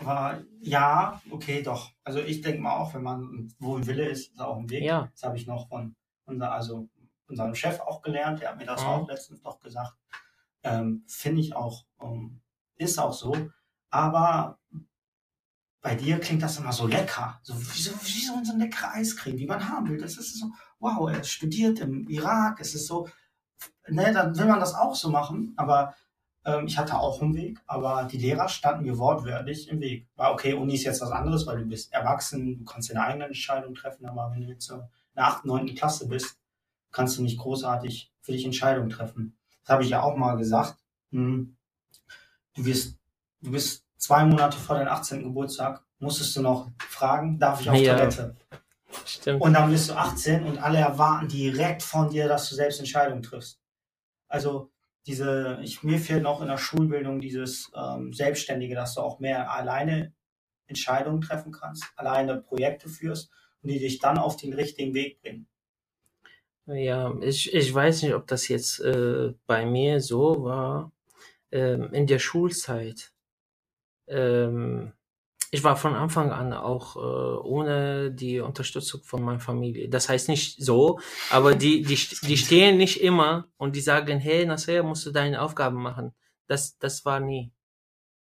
Aber ja, okay, doch. Also ich denke mal auch, wenn man wo ein Wille ist, ist auch ein Weg. Ja, Das habe ich noch von unser, also unserem Chef auch gelernt. Der hat mir das Mhm. auch letztens noch gesagt. Ähm, Finde ich auch, ähm, ist auch so. Aber bei dir klingt das immer so lecker. So wie so, wie so ein leckerer Eiscreme, wie man haben will. Das ist so, wow, er studiert im Irak. Es ist so, ne, dann will man das auch so machen. Aber ähm, ich hatte auch einen Weg. Aber die Lehrer standen mir wortwörtlich im Weg. War okay, Uni ist jetzt was anderes, weil du bist erwachsen, du kannst deine eigene Entscheidung treffen. Aber wenn du jetzt so in der 8., 9. Klasse bist, kannst du nicht großartig für dich Entscheidungen treffen. Das habe ich ja auch mal gesagt. Hm, Du wirst, du bist zwei Monate vor deinem 18. Geburtstag, musstest du noch fragen, darf ich auf Ja. Toilette? stimmt. Und dann bist du 18 und alle erwarten direkt von dir, dass du selbst Entscheidungen triffst. Also diese, ich, mir fehlt noch in der Schulbildung dieses ähm, Selbstständige, dass du auch mehr alleine Entscheidungen treffen kannst, alleine Projekte führst und die dich dann auf den richtigen Weg bringen. Ja, ich, ich weiß nicht, ob das jetzt äh, bei mir so war. Ähm, in der Schulzeit. Ähm, ich war von Anfang an auch äh, ohne die Unterstützung von meiner Familie. Das heißt nicht so, aber die, die, die stehen nicht immer und die sagen, hey, Nasser, musst du deine Aufgaben machen. Das, das war nie,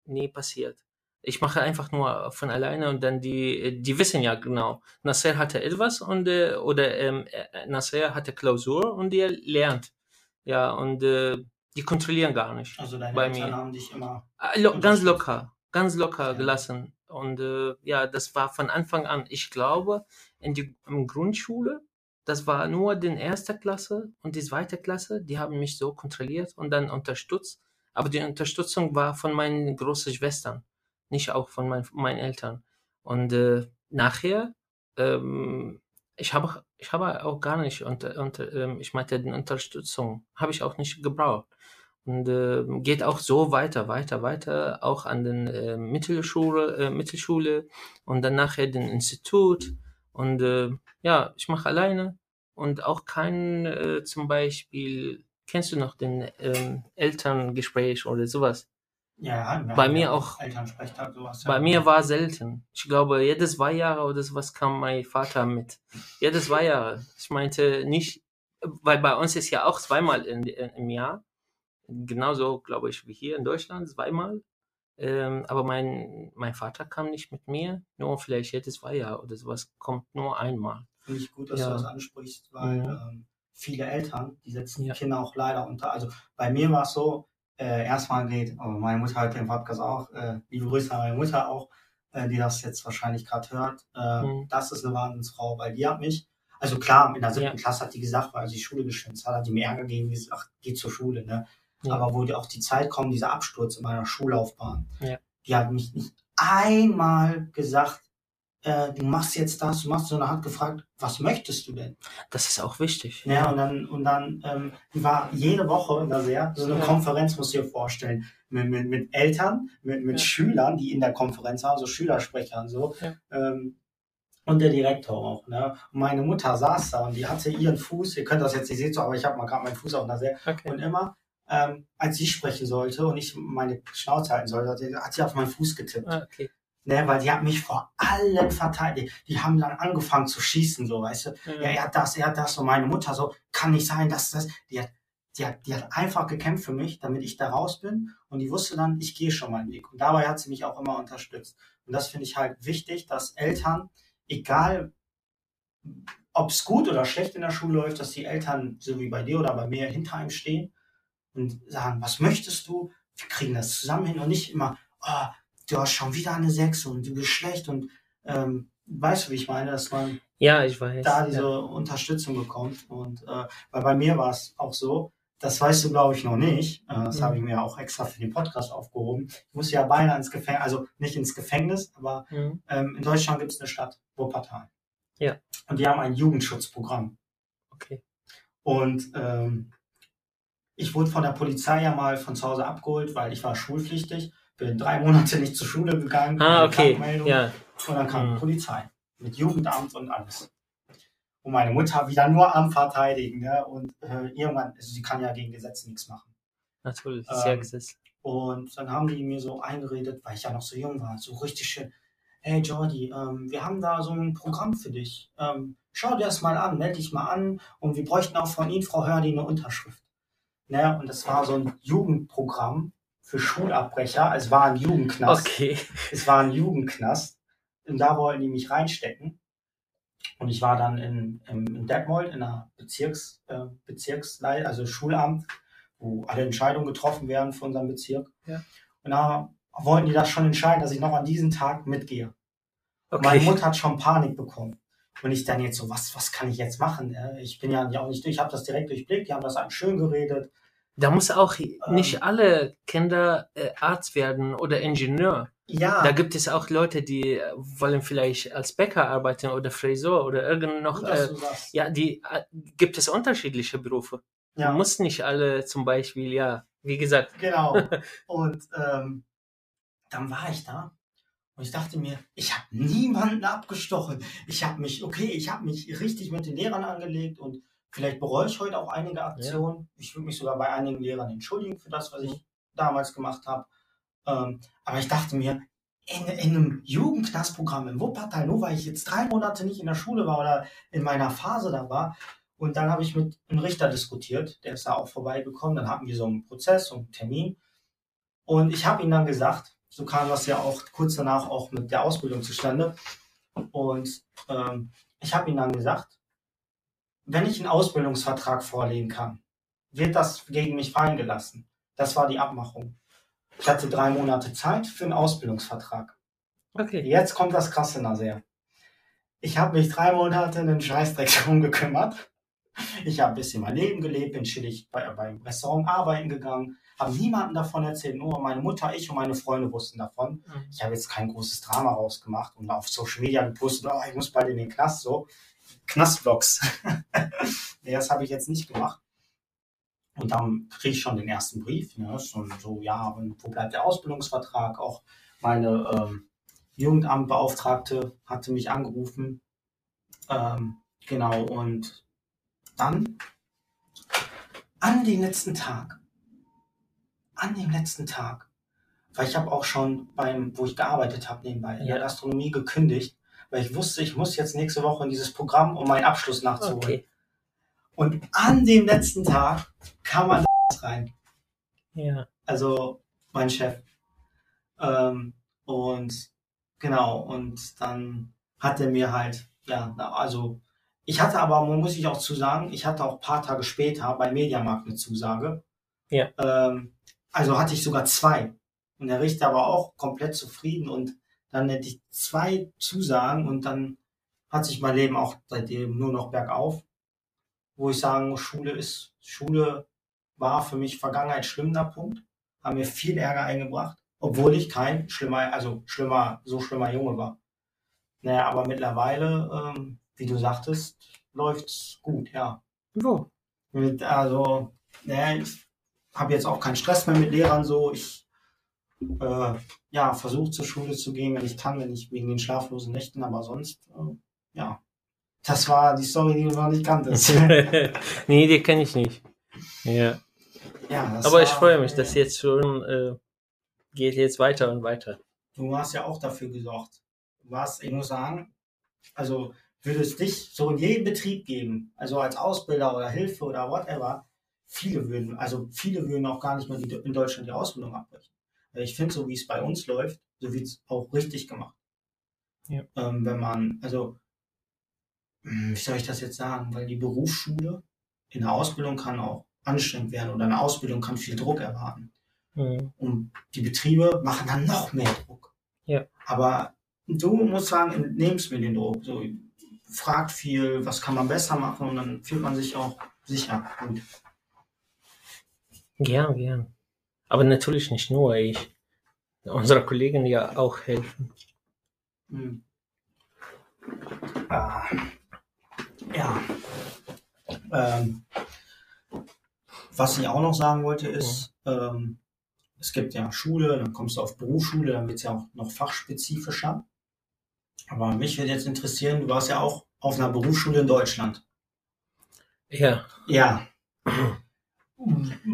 nie passiert. Ich mache einfach nur von alleine und dann die, die wissen ja genau. Nasser hatte etwas und äh, oder ähm, äh, Nasser hatte Klausur und die lernt. Ja, und äh, die kontrollieren gar nicht. Also deine bei Eltern mir. haben dich immer. Äh, lo ganz locker, ganz locker Ja. gelassen. Und äh, ja, das war von Anfang an. Ich glaube, in die in Grundschule, das war nur die erste Klasse und die zweite Klasse, die haben mich so kontrolliert und dann unterstützt. Aber die Unterstützung war von meinen großen Schwestern, nicht auch von mein, meinen Eltern. Und äh, nachher, ähm, ich habe ich habe auch gar nicht unter, unter ähm, ich meinte die Unterstützung habe ich auch nicht gebraucht und äh, geht auch so weiter, weiter, weiter, auch an den äh, Mittelschule, äh, Mittelschule und dann nachher den Institut und äh, ja, ich mache alleine und auch kein äh, zum Beispiel, kennst du noch den ähm, Elterngespräch oder sowas? Ja, Bei mir auch. Elternsprechtag, sowas. Bei ja. mir war selten. Ich glaube, jedes zwei Jahre oder sowas kam mein Vater mit. Jedes zwei Jahre. Ich meinte nicht, weil bei uns ist ja auch zweimal in, in, im Jahr. Genauso, glaube ich, wie hier in Deutschland, zweimal. Ähm, aber mein, mein Vater kam nicht mit mir, nur vielleicht jedes zwei Jahre oder sowas, kommt nur einmal. Finde ich gut, dass Ja. du das ansprichst, weil Mhm. ähm, viele Eltern, die setzen Ja. die Kinder auch leider unter. Also bei mir war es so, äh, erstmal geht, oh, meine Mutter hört den Podcast auch, äh, liebe Grüße an meine Mutter auch, äh, die das jetzt wahrscheinlich gerade hört. Äh, Mhm. Das ist eine Wahnsinnsfrau, weil die hat mich, also klar, in der siebten Ja. Klasse hat die gesagt, weil sie die Schule geschwänzt hat, hat die mir Ärger gegeben, gesagt, geh zur Schule, ne? Ja. Aber wo die auch die Zeit kommt, dieser Absturz in meiner Schullaufbahn, Ja. die hat mich nicht einmal gesagt, äh, du machst jetzt das, du machst, sondern hat gefragt, was möchtest du denn? Das ist auch wichtig. Ja, und dann, und dann ähm, war jede Woche in der sehr, so eine Ja. Konferenz, musst du dir vorstellen, mit, mit, mit Eltern, mit, mit Ja. Schülern, die in der Konferenz waren, so Schülersprecher und so. Ja. Ähm, und der Direktor auch. Ne? Und meine Mutter saß da und die hatte ihren Fuß, ihr könnt das jetzt nicht sehen, so, aber ich habe mal gerade meinen Fuß auf einer sehr. Okay. Und immer, ähm, als sie sprechen sollte und ich meine Schnauze halten sollte, hat sie- auf meinen Fuß getippt. Ah, okay. Ne, weil die hat mich vor allen verteidigt. Die haben dann angefangen zu schießen, so, weißt du. Ja, er hat das, er hat das und meine Mutter so, kann nicht sein, dass das, die hat, die hat, die hat einfach gekämpft für mich, damit ich da raus bin und die wusste dann, ich gehe schon meinen Weg. Und dabei hat sie mich auch immer unterstützt. Und das finde ich halt wichtig, dass Eltern, egal ob es gut oder schlecht in der Schule läuft, dass die Eltern, so wie bei dir oder bei mir, hinter einem stehen und sagen, was möchtest du? Wir kriegen das zusammen hin und nicht immer, oh, du hast schon wieder eine Sechs und du bist schlecht und ähm, weißt du, wie ich meine, dass man Ja, ich weiß. da diese ja. Unterstützung bekommt. Und äh, weil bei mir war es auch so, das weißt du, glaube ich, noch nicht. Äh, das Mhm. habe ich mir auch extra für den Podcast aufgehoben. Ich musste ja beinahe ins Gefängnis, also nicht ins Gefängnis, aber Mhm. ähm, in Deutschland gibt es eine Stadt, Wuppertal. Ja. Und die haben ein Jugendschutzprogramm. Okay. Und ähm, ich wurde von der Polizei ja mal von zu Hause abgeholt, weil ich war schulpflichtig. Bin drei Monate nicht zur Schule gegangen. Ah, okay. Ja. Und dann kam Mhm. die Polizei mit Jugendamt und alles. Und meine Mutter wieder nur am Verteidigen. Ne? Und äh, irgendwann, also sie kann ja gegen Gesetze nichts machen. Natürlich, ist ja Ähm, gesetzt. Und dann haben die mir so eingeredet, weil ich ja noch so jung war, so richtig schön. Hey Jordi, ähm, wir haben da so ein Programm für dich. Ähm, schau dir das mal an, melde dich mal an. Und wir bräuchten auch von Ihnen, Frau Hördi, eine Unterschrift. Ne? Und das war so ein Jugendprogramm für Schulabbrecher. Es war ein Jugendknast. Okay. Es war ein Jugendknast. Und da wollten die mich reinstecken. Und ich war dann in, in, in Detmold, in einer Bezirks, äh, Bezirkslei, also Schulamt, wo alle Entscheidungen getroffen werden für unseren Bezirk. Ja. Und da wollten die das schon entscheiden, dass ich noch an diesem Tag mitgehe. Und Meine Okay. Mutter hat schon Panik bekommen. Und ich dann jetzt so, was, was kann ich jetzt machen? Äh, Ich bin ja auch nicht durch, ich habe das direkt durchblickt, die haben das alles schön geredet. Da muss auch Ähm. nicht alle Kinder äh, Arzt werden oder Ingenieur. Ja, Da gibt es auch Leute, die äh, wollen vielleicht als Bäcker arbeiten oder Friseur oder irgend noch. gut, Äh, ja, die äh, gibt es unterschiedliche Berufe. ja. Man muss nicht alle zum Beispiel, ja, wie gesagt. Genau. Und ähm, dann war ich da Und ich dachte mir, ich habe niemanden abgestochen. Ich habe mich, okay, ich habe mich richtig mit den Lehrern angelegt und vielleicht bereue ich heute auch einige Aktionen. Ja. Ich würde mich sogar bei einigen Lehrern entschuldigen für das, was ich damals gemacht habe. Ähm, aber ich dachte mir, in, in einem Jugendknastprogramm im Wuppertal, nur weil ich jetzt drei Monate nicht in der Schule war oder in meiner Phase da war, und dann habe ich mit einem Richter diskutiert, der ist da auch vorbeigekommen. Dann hatten wir so einen Prozess und einen Termin. Und ich habe ihm dann gesagt, so kam das ja auch kurz danach auch mit der Ausbildung zustande. Und ähm, ich habe ihm dann gesagt, wenn ich einen Ausbildungsvertrag vorlegen kann, wird das gegen mich fallen gelassen. Das war die Abmachung. Ich hatte drei Monate Zeit für einen Ausbildungsvertrag. Okay. Jetzt kommt das Krasse, Nasser. Ich habe mich drei Monate in den Scheißdreck drum gekümmert. Ich habe ein bisschen mein Leben gelebt, bin chillig bei, beim Restaurant arbeiten gegangen, habe niemandem davon erzählt, nur meine Mutter, ich und meine Freunde wussten davon. Mhm. Ich habe jetzt kein großes Drama rausgemacht und auf Social Media gepostet, oh, ich muss bald in den Knast, so. Knastvlogs. nee, das habe ich jetzt nicht gemacht. Und dann kriege ich schon den ersten Brief. Ne? Schon so, ja, wo bleibt der Ausbildungsvertrag? Auch meine ähm, Jugendamtbeauftragte hatte mich angerufen. Ähm, genau, und dann an dem letzten Tag, an dem letzten Tag, weil ich habe auch schon beim, wo ich gearbeitet habe nebenbei, in der Gastronomie gekündigt, weil ich wusste, ich muss jetzt nächste Woche in dieses Programm, um meinen Abschluss nachzuholen. Okay. Und an dem letzten Tag kam man rein. Ja. Also mein Chef. Ähm, und genau, und dann hat er mir halt, ja, also ich hatte aber, muss ich auch zu sagen, ich hatte auch ein paar Tage später bei Mediamarkt eine Zusage. Ja. Ähm, also hatte ich sogar zwei. Und der Richter war auch komplett zufrieden und dann hätte ich zwei Zusagen und dann hat sich mein Leben auch seitdem nur noch bergauf. Wo ich sagen muss, Schule ist, Schule war für mich Vergangenheit schlimmender Punkt, haben mir viel Ärger eingebracht, obwohl ich kein schlimmer, also schlimmer, so schlimmer Junge war. Naja, aber mittlerweile ähm, wie du sagtest, läuft's gut, ja. Wo? Mit, also, ne, ich habe jetzt auch keinen Stress mehr mit Lehrern so. Ich äh, ja, versuche zur Schule zu gehen, wenn ich kann, wenn ich wegen den schlaflosen Nächten, aber sonst, äh, ja. Das war die Story, die du noch nicht kanntest. nee, die kenne ich nicht. Ja. ja aber war, ich freue mich, dass jetzt schon äh, geht jetzt weiter und weiter. Du hast ja auch dafür gesorgt. Du warst, ich muss sagen, also würde es dich so in jedem Betrieb geben, also als Ausbilder oder Hilfe oder whatever, viele würden, also viele würden auch gar nicht mehr die, in Deutschland die Ausbildung abbrechen. Weil ich finde, so wie es bei uns läuft, so wird es auch richtig gemacht. Ja. Ähm, wenn man, also, hm, wie soll ich das jetzt sagen? Weil die Berufsschule in der Ausbildung kann auch anstrengend werden oder eine Ausbildung kann viel Druck erwarten. Mhm. Und die Betriebe machen dann noch mehr Druck. Ja. Aber du musst sagen, nimmst mir den Druck. So, fragt viel, was kann man besser machen und dann fühlt man sich auch sicher. Gut. Gern, gern. Aber natürlich nicht nur ich. Unsere Kollegen ja auch helfen. Hm. Ah. Ja. Ähm. Was ich auch noch sagen wollte ist, ja. ähm, es gibt ja Schule, dann kommst du auf Berufsschule, dann wird es ja auch noch fachspezifischer. Aber mich würde jetzt interessieren, du warst ja auch auf einer Berufsschule in Deutschland. Ja. Ja.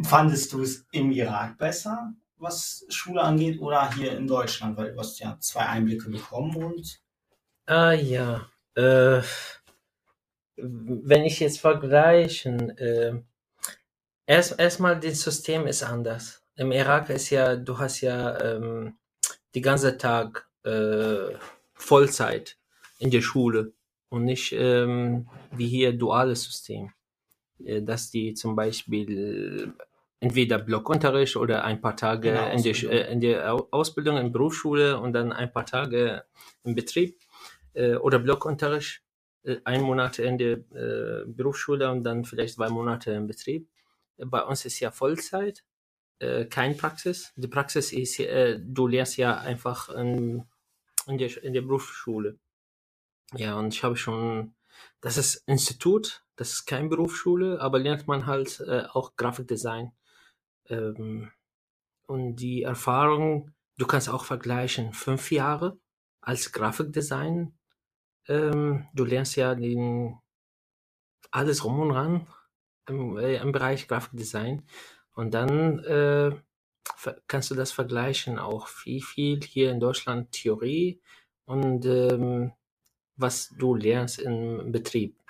Fandest du es im Irak besser, was Schule angeht, oder hier in Deutschland? Weil du hast ja zwei Einblicke bekommen und. Ah ja. Äh, wenn ich jetzt vergleichen, äh, erst erstmal das System ist anders. Im Irak ist ja, du hast ja ähm, die ganze Tag äh, Vollzeit in der Schule und nicht ähm, wie hier duales System, dass die zum Beispiel entweder Blockunterricht oder ein paar Tage in, in, der, äh, in der Ausbildung in Berufsschule und dann ein paar Tage im Betrieb äh, oder Blockunterricht, äh, ein Monat in der äh, Berufsschule und dann vielleicht zwei Monate im Betrieb. Bei uns ist ja Vollzeit, äh, kein Praxis. Die Praxis ist, äh, du lehrst ja einfach in, in der, in der Berufsschule. Ja, und ich habe schon, das ist Institut, das ist kein Berufsschule, aber lernt man halt äh, auch Grafikdesign. Ähm, und die Erfahrung, du kannst auch vergleichen, fünf Jahre als Grafikdesign, ähm, du lernst ja den, alles rum und ran im, äh, im Bereich Grafikdesign. Und dann äh, kannst du das vergleichen auch wie viel hier in Deutschland Theorie und ähm, was du lernst im Betrieb.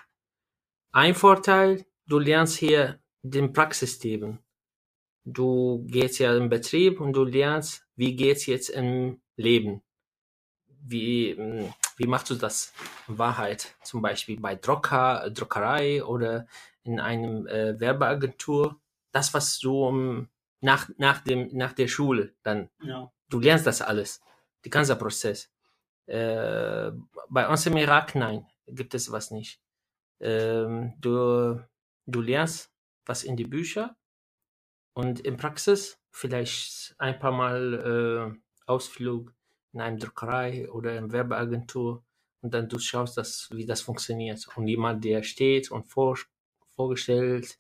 Ein Vorteil, du lernst hier den Praxisthemen. Du gehst ja im Betrieb und du lernst, wie geht's jetzt im Leben. Wie, mm, wie machst du das in Wahrheit? Zum Beispiel bei Drucker, Druckerei oder in einem äh, Werbeagentur. Das, was du um, nach, nach, dem, nach der Schule dann Ja. du lernst das alles, der ganze Prozess. Äh, bei uns im Irak, nein, gibt es was nicht. Ähm, du, du lernst was in die Bücher und in Praxis vielleicht ein paar Mal äh, Ausflug in einer Druckerei oder in Werbeagentur und dann du schaust, das, wie das funktioniert. Und jemand, der steht und vor, vorgestellt,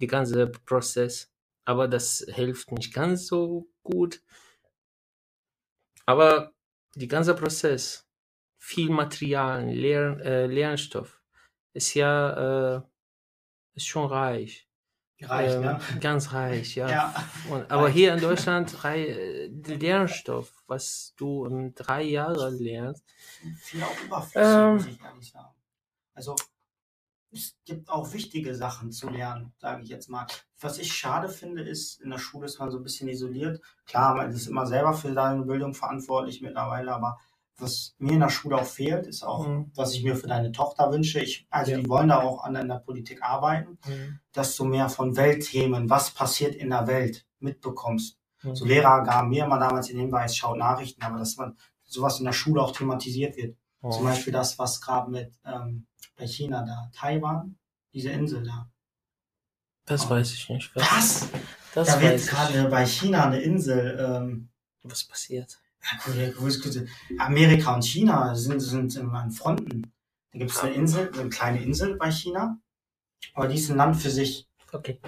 die ganze Prozess. Aber das hilft nicht ganz so gut. Aber die ganze Prozess, viel Material, Lern, äh, Lernstoff, ist ja äh, ist schon reich. Reicht, Ähm, ne? Ganz reich, ja. Ja. Und, aber Reich. hier in Deutschland, rei- äh, der Lernstoff, was du in drei Jahren lernst, Viel auch überflüssig, Ähm. muss ich ehrlich sagen. Also, es gibt auch wichtige Sachen zu lernen, sage ich jetzt mal. Was ich schade finde, ist, in der Schule ist man so ein bisschen isoliert. Klar, man ist immer selber für seine Bildung verantwortlich mittlerweile, aber was mir in der Schule auch fehlt, ist auch, Mhm. was ich mir für deine Tochter wünsche. Ich, also, Ja. die wollen da auch an in der Politik arbeiten, dass du mehr von Weltthemen, was passiert in der Welt, mitbekommst. Mhm. So Lehrer gaben mir immer damals den Hinweis, schaut Nachrichten, aber dass man sowas in der Schule auch thematisiert wird. Zum Oh. Beispiel das, was gerade mit ähm, bei China da, Taiwan, diese Insel da. Das weiß ich nicht. Was? Das da wird gerade bei China eine Insel, ähm, Was passiert? Ja, ja, Amerika und China sind, sind in- an Fronten. Da gibt es eine Insel, eine kleine Insel bei China, aber die ist ein Land für sich. Okay.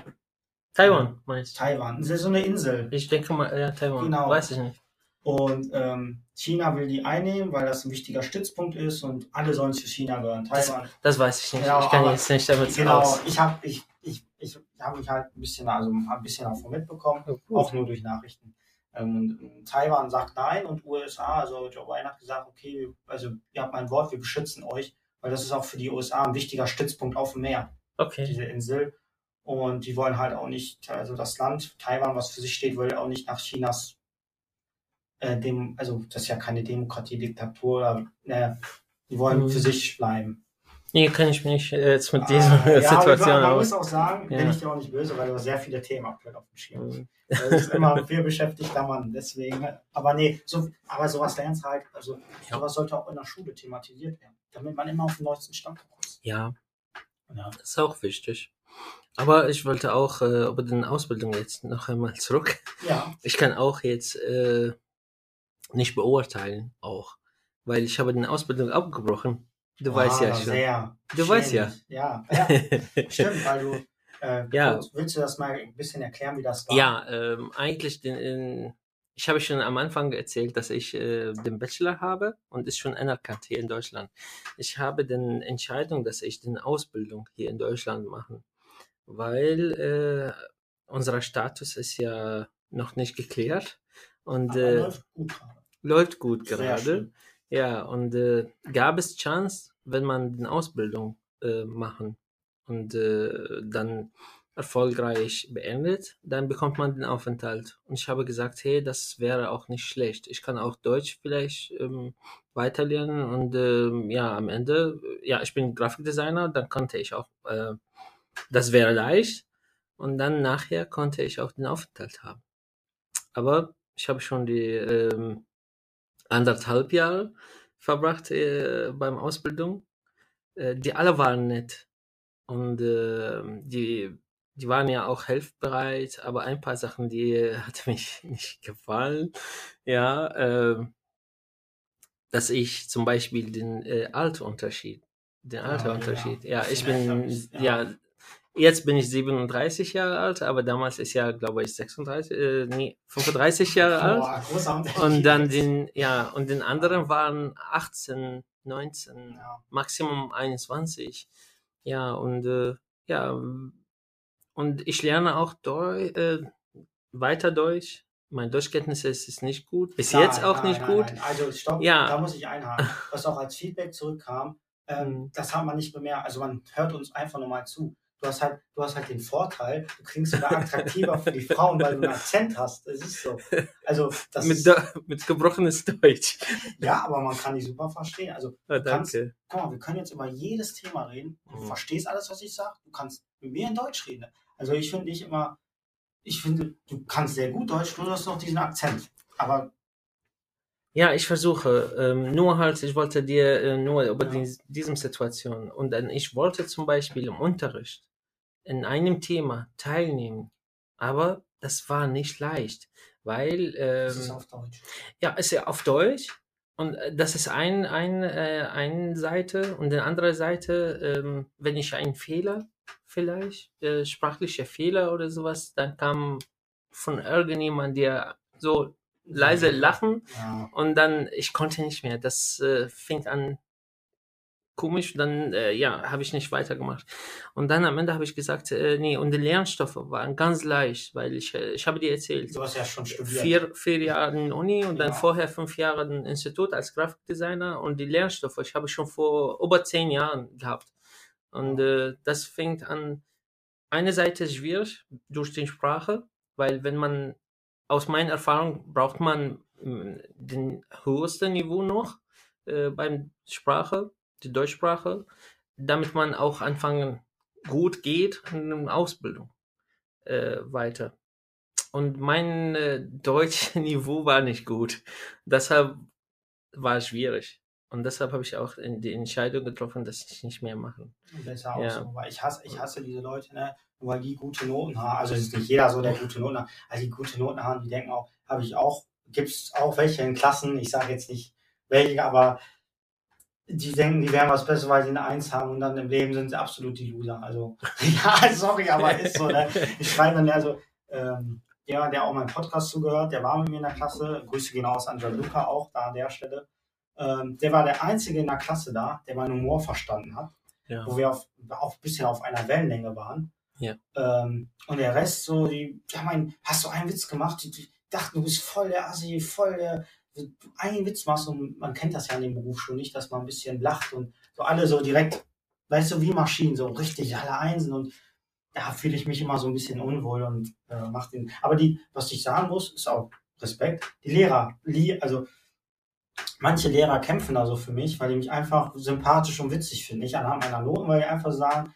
Taiwan, meinst du? Taiwan, das ist so eine Insel. Ich denke mal, ja, Taiwan. Genau. Weiß ich nicht. Und ähm, China will die einnehmen, weil das ein wichtiger Stützpunkt ist und alle sollen zu China gehören. Taiwan. Das weiß ich nicht. Genau, ich kann aber- jetzt nicht damit Genau, aus. ich habe ich, ich, ich hab mich halt ein bisschen, also ein bisschen davon mitbekommen, auch nur durch Nachrichten. Ähm, und ähm, Taiwan sagt nein und USA, also Joe Biden hat gesagt, okay, also ihr habt mein Wort, wir beschützen euch, weil das ist auch für die USA ein wichtiger Stützpunkt auf dem Meer, Okay. diese Insel. Und die wollen halt auch nicht, also das Land Taiwan, was für sich steht, will auch nicht nach Chinas äh, dem, also das ist ja keine Demokratie, Diktatur, oder, äh, die wollen Mhm. für sich bleiben. Nee, kann ich mich nicht äh, jetzt mit dieser Ah, ja, Situation aber man aus. muss auch sagen, bin Ja. ich dir auch nicht böse, weil du hast sehr viele Themen aktuell auf dem Schirm. Mhm. Das ist immer ein viel beschäftigter Mann, deswegen. Aber nee, so, aber sowas lernst halt, also Ja. sowas sollte auch in der Schule thematisiert werden, damit man immer auf dem neuesten Stand ist. Ja, Ja. das ist auch wichtig. Aber ich wollte auch äh, über die Ausbildung jetzt noch einmal zurück. ja. Ich kann auch jetzt äh, nicht beurteilen, auch. Weil ich habe die Ausbildung abgebrochen. Du weißt ja Ah, schon. Sehr. Du weißt ja. Ja, ja. Stimmt, weil du. Äh, Ja. willst du das mal ein bisschen erklären, wie das war? Ja, ähm, eigentlich den, in, ich habe schon am Anfang erzählt, dass ich äh, den Bachelor habe und ist schon anerkannt hier in Deutschland. Ich habe den Entscheidung, dass ich den Ausbildung hier in Deutschland mache, weil äh, unser Status ist ja noch nicht geklärt und Aber äh, läuft gut gerade. läuft gut gerade. Ja, und äh, gab es Chance, wenn man die Ausbildung äh, machen und äh, dann erfolgreich beendet, dann bekommt man den Aufenthalt. Und ich habe gesagt, hey, das wäre auch nicht schlecht. Ich kann auch Deutsch vielleicht ähm, weiterlernen und ähm, ja, am Ende, äh, ja, ich bin Grafikdesigner, dann konnte ich auch, äh, das wäre leicht. Und dann nachher konnte ich auch den Aufenthalt haben. Aber ich habe schon die ähm, anderthalb Jahre verbracht äh, beim Ausbildung. Äh, die alle waren nett und äh, die die waren ja auch hilfbereit, aber ein paar Sachen, die hat mich nicht gefallen. Ja, äh, dass ich zum Beispiel den äh, Alterunterschied, den Ah, Alterunterschied, ja, ich Ja, bin, ich hab's, ja. ja. Jetzt bin ich 37 Jahre alt, aber damals ist ja, glaube ich, 36, äh, nee, 35 Jahre alt. Boah, Unterschied. Und dann den, ja, und den anderen waren 18, 19, Ja. Maximum 21. Ja, und äh, ja, und ich lerne auch Deu äh, weiter Deutsch. Mein Deutschkenntnis ist, ist nicht gut. Bis Nein, jetzt auch nein, nicht nein, gut. Also stopp, Ja. da muss ich einhaken. Was auch als Feedback zurückkam, ähm, Mhm. das hat man nicht bemerkt. Also man hört uns einfach nochmal zu. Du hast halt, du hast halt den Vorteil, du klingst sogar attraktiver für die Frauen, weil du einen Akzent hast. Das ist so. Also das Mit, ist, mit gebrochenes Deutsch. ja, aber man kann die super verstehen. Also Ah, kannst- guck mal, wir können jetzt über jedes Thema reden. Du Mhm. verstehst alles, was ich sage. Du kannst mit mir in Deutsch reden. Also ich finde dich immer, ich finde, du kannst sehr gut Deutsch, nur du hast noch diesen Akzent. Aber Ja, ich versuche. Ähm, nur halt, ich wollte dir äh, nur über Ja. dies, diese Situation. Und dann, ich wollte zum Beispiel im Unterricht in einem Thema teilnehmen. Aber das war nicht leicht, weil das ist ähm, auf Deutsch. ja, ist ja auf Deutsch. Und äh, das ist ein, ein, äh, eine Seite. Und die andere Seite, ähm, wenn ich einen Fehler, vielleicht, äh, sprachlicher Fehler oder sowas, dann kam von irgendjemand, der so leise lachen Ja. und dann, ich konnte nicht mehr. Das äh, fing an komisch, dann, äh, ja, habe ich nicht weitergemacht. Und dann am Ende habe ich gesagt, äh, nee, und die Lernstoffe waren ganz leicht, weil ich, äh, ich habe dir erzählt, Du hast ja schon studiert. vier, vier Jahre in Uni und dann Ja. vorher fünf Jahre im Institut als Grafikdesigner und die Lernstoffe, ich habe schon vor über zehn Jahren gehabt. Und äh, das fängt an, eine Seite schwierig durch die Sprache, weil wenn man, aus meiner Erfahrung, braucht man mm, den höchsten Niveau noch äh, beim Sprache, die Deutschsprache, damit man auch anfangen gut geht in der Ausbildung äh, weiter. Und mein äh, Deutschniveau war nicht gut. Deshalb war es schwierig. Und deshalb habe ich auch die Entscheidung getroffen, dass ich nicht mehr mache. Besser auch Ja. so, weil ich hasse, ich hasse diese Leute, ne, weil die gute Noten haben. Also es ist nicht jeder so, der gute Noten hat. Also die gute Noten haben, die denken auch, habe ich auch, gibt es auch welche in Klassen, ich sage jetzt nicht welche, aber die denken, die wären was Besseres, weil sie eine Eins haben und dann im Leben sind sie absolut die Loser. Also, ja, sorry, aber ist so, ne? Ich schreibe dann, also, ähm, ja, der auch meinen Podcast zugehört, der war mit mir in der Klasse. Grüße gehen aus an Gianluca auch da an der Stelle. Ähm, der war der Einzige in der Klasse da, der meinen Humor verstanden hat Ja. wo wir auf, auch ein bisschen auf einer Wellenlänge waren. Ja. Ähm, und der Rest so, die, ja, mein, hast du einen Witz gemacht? Die, die dachten, du bist voll der Assi, voll der, einen Witz machst und man kennt das ja in dem Beruf schon nicht, dass man ein bisschen lacht und so alle so direkt, weißt du, wie Maschinen, so richtig alle Einsen und da fühle ich mich immer so ein bisschen unwohl und äh, mach den. Aber die, was ich sagen muss, ist auch Respekt. Die Lehrer, also manche Lehrer kämpfen da so für mich, weil die mich einfach sympathisch und witzig finden. Nicht anhand meiner Noten, weil die einfach sagen,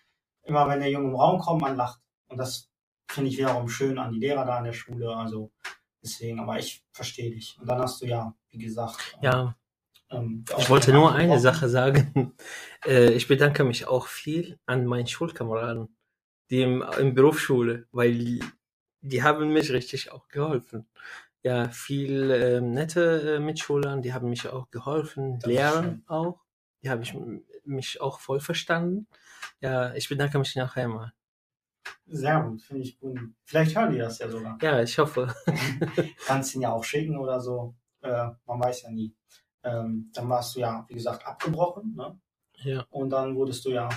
immer wenn der Junge im Raum kommt, man lacht. Und das finde ich wiederum schön an die Lehrer da an der Schule. Also deswegen, aber ich verstehe dich. Und dann hast du ja, wie gesagt, ja, ähm, ich wollte nur eine. Sache sagen. Äh, ich bedanke mich auch viel an meinen Schulkameraden, die im, in Berufsschule, weil die haben mich richtig auch geholfen. Ja, viel ähm, nette äh, Mitschüler, die haben mich auch geholfen, Das Lehrer auch. Die haben ich, mich auch voll verstanden. Ja, ich bedanke mich nachher mal. Sehr gut, finde ich gut. Vielleicht hören die das ja sogar. Ja, ich hoffe. Kannst ihn ja auch schicken oder so. Äh, man weiß ja nie. Ähm, dann warst du ja, wie gesagt, abgebrochen. Ne? Ja, Und dann wurdest du ja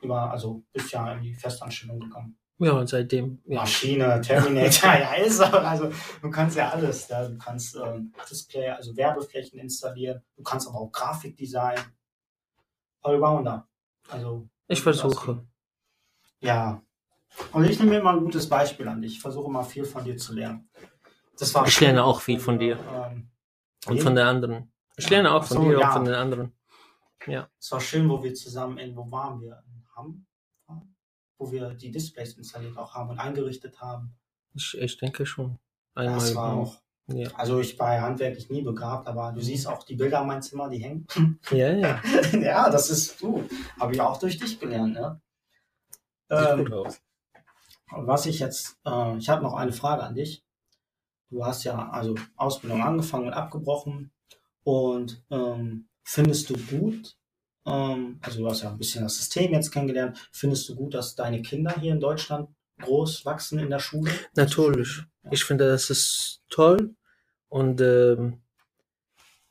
über, also bist ja in die Festanstellung gekommen. ja und seitdem, ja. Maschine, Terminator, ja, ist so. Also du kannst ja alles. Ja. Du kannst ähm, Display, also Werbeflächen installieren. Du kannst aber auch Grafikdesign. Allrounder. Also Ich versuche. Ja. Und ich nehme immer ein gutes Beispiel an dich. Ich versuche mal viel von dir zu lernen. Das war Ich lerne auch viel von dir. Ähm, Und von der anderen. Ich lerne auch von so, dir ja. und von den anderen. Ja. Es war schön, wo wir zusammen in, wo waren wir? In Hamm? Wo wir die Displays installiert auch haben und eingerichtet haben. Ich, ich denke schon. Einmal. Das war auch. Ja. Also ich war ja handwerklich nie begabt, aber du siehst auch die Bilder in meinem Zimmer, die hängen. ja, ja. ja, das ist du. Habe ich auch durch dich gelernt, ne? Sieht Ähm, gut aus. was ich jetzt, äh, ich habe noch eine Frage an dich. Du hast ja also Ausbildung angefangen und abgebrochen. Und ähm, findest du gut, Ähm, also du hast ja ein bisschen das System jetzt kennengelernt. Findest du gut, dass deine Kinder hier in Deutschland groß wachsen in der Schule? Natürlich. Ich finde, das ist toll und ähm,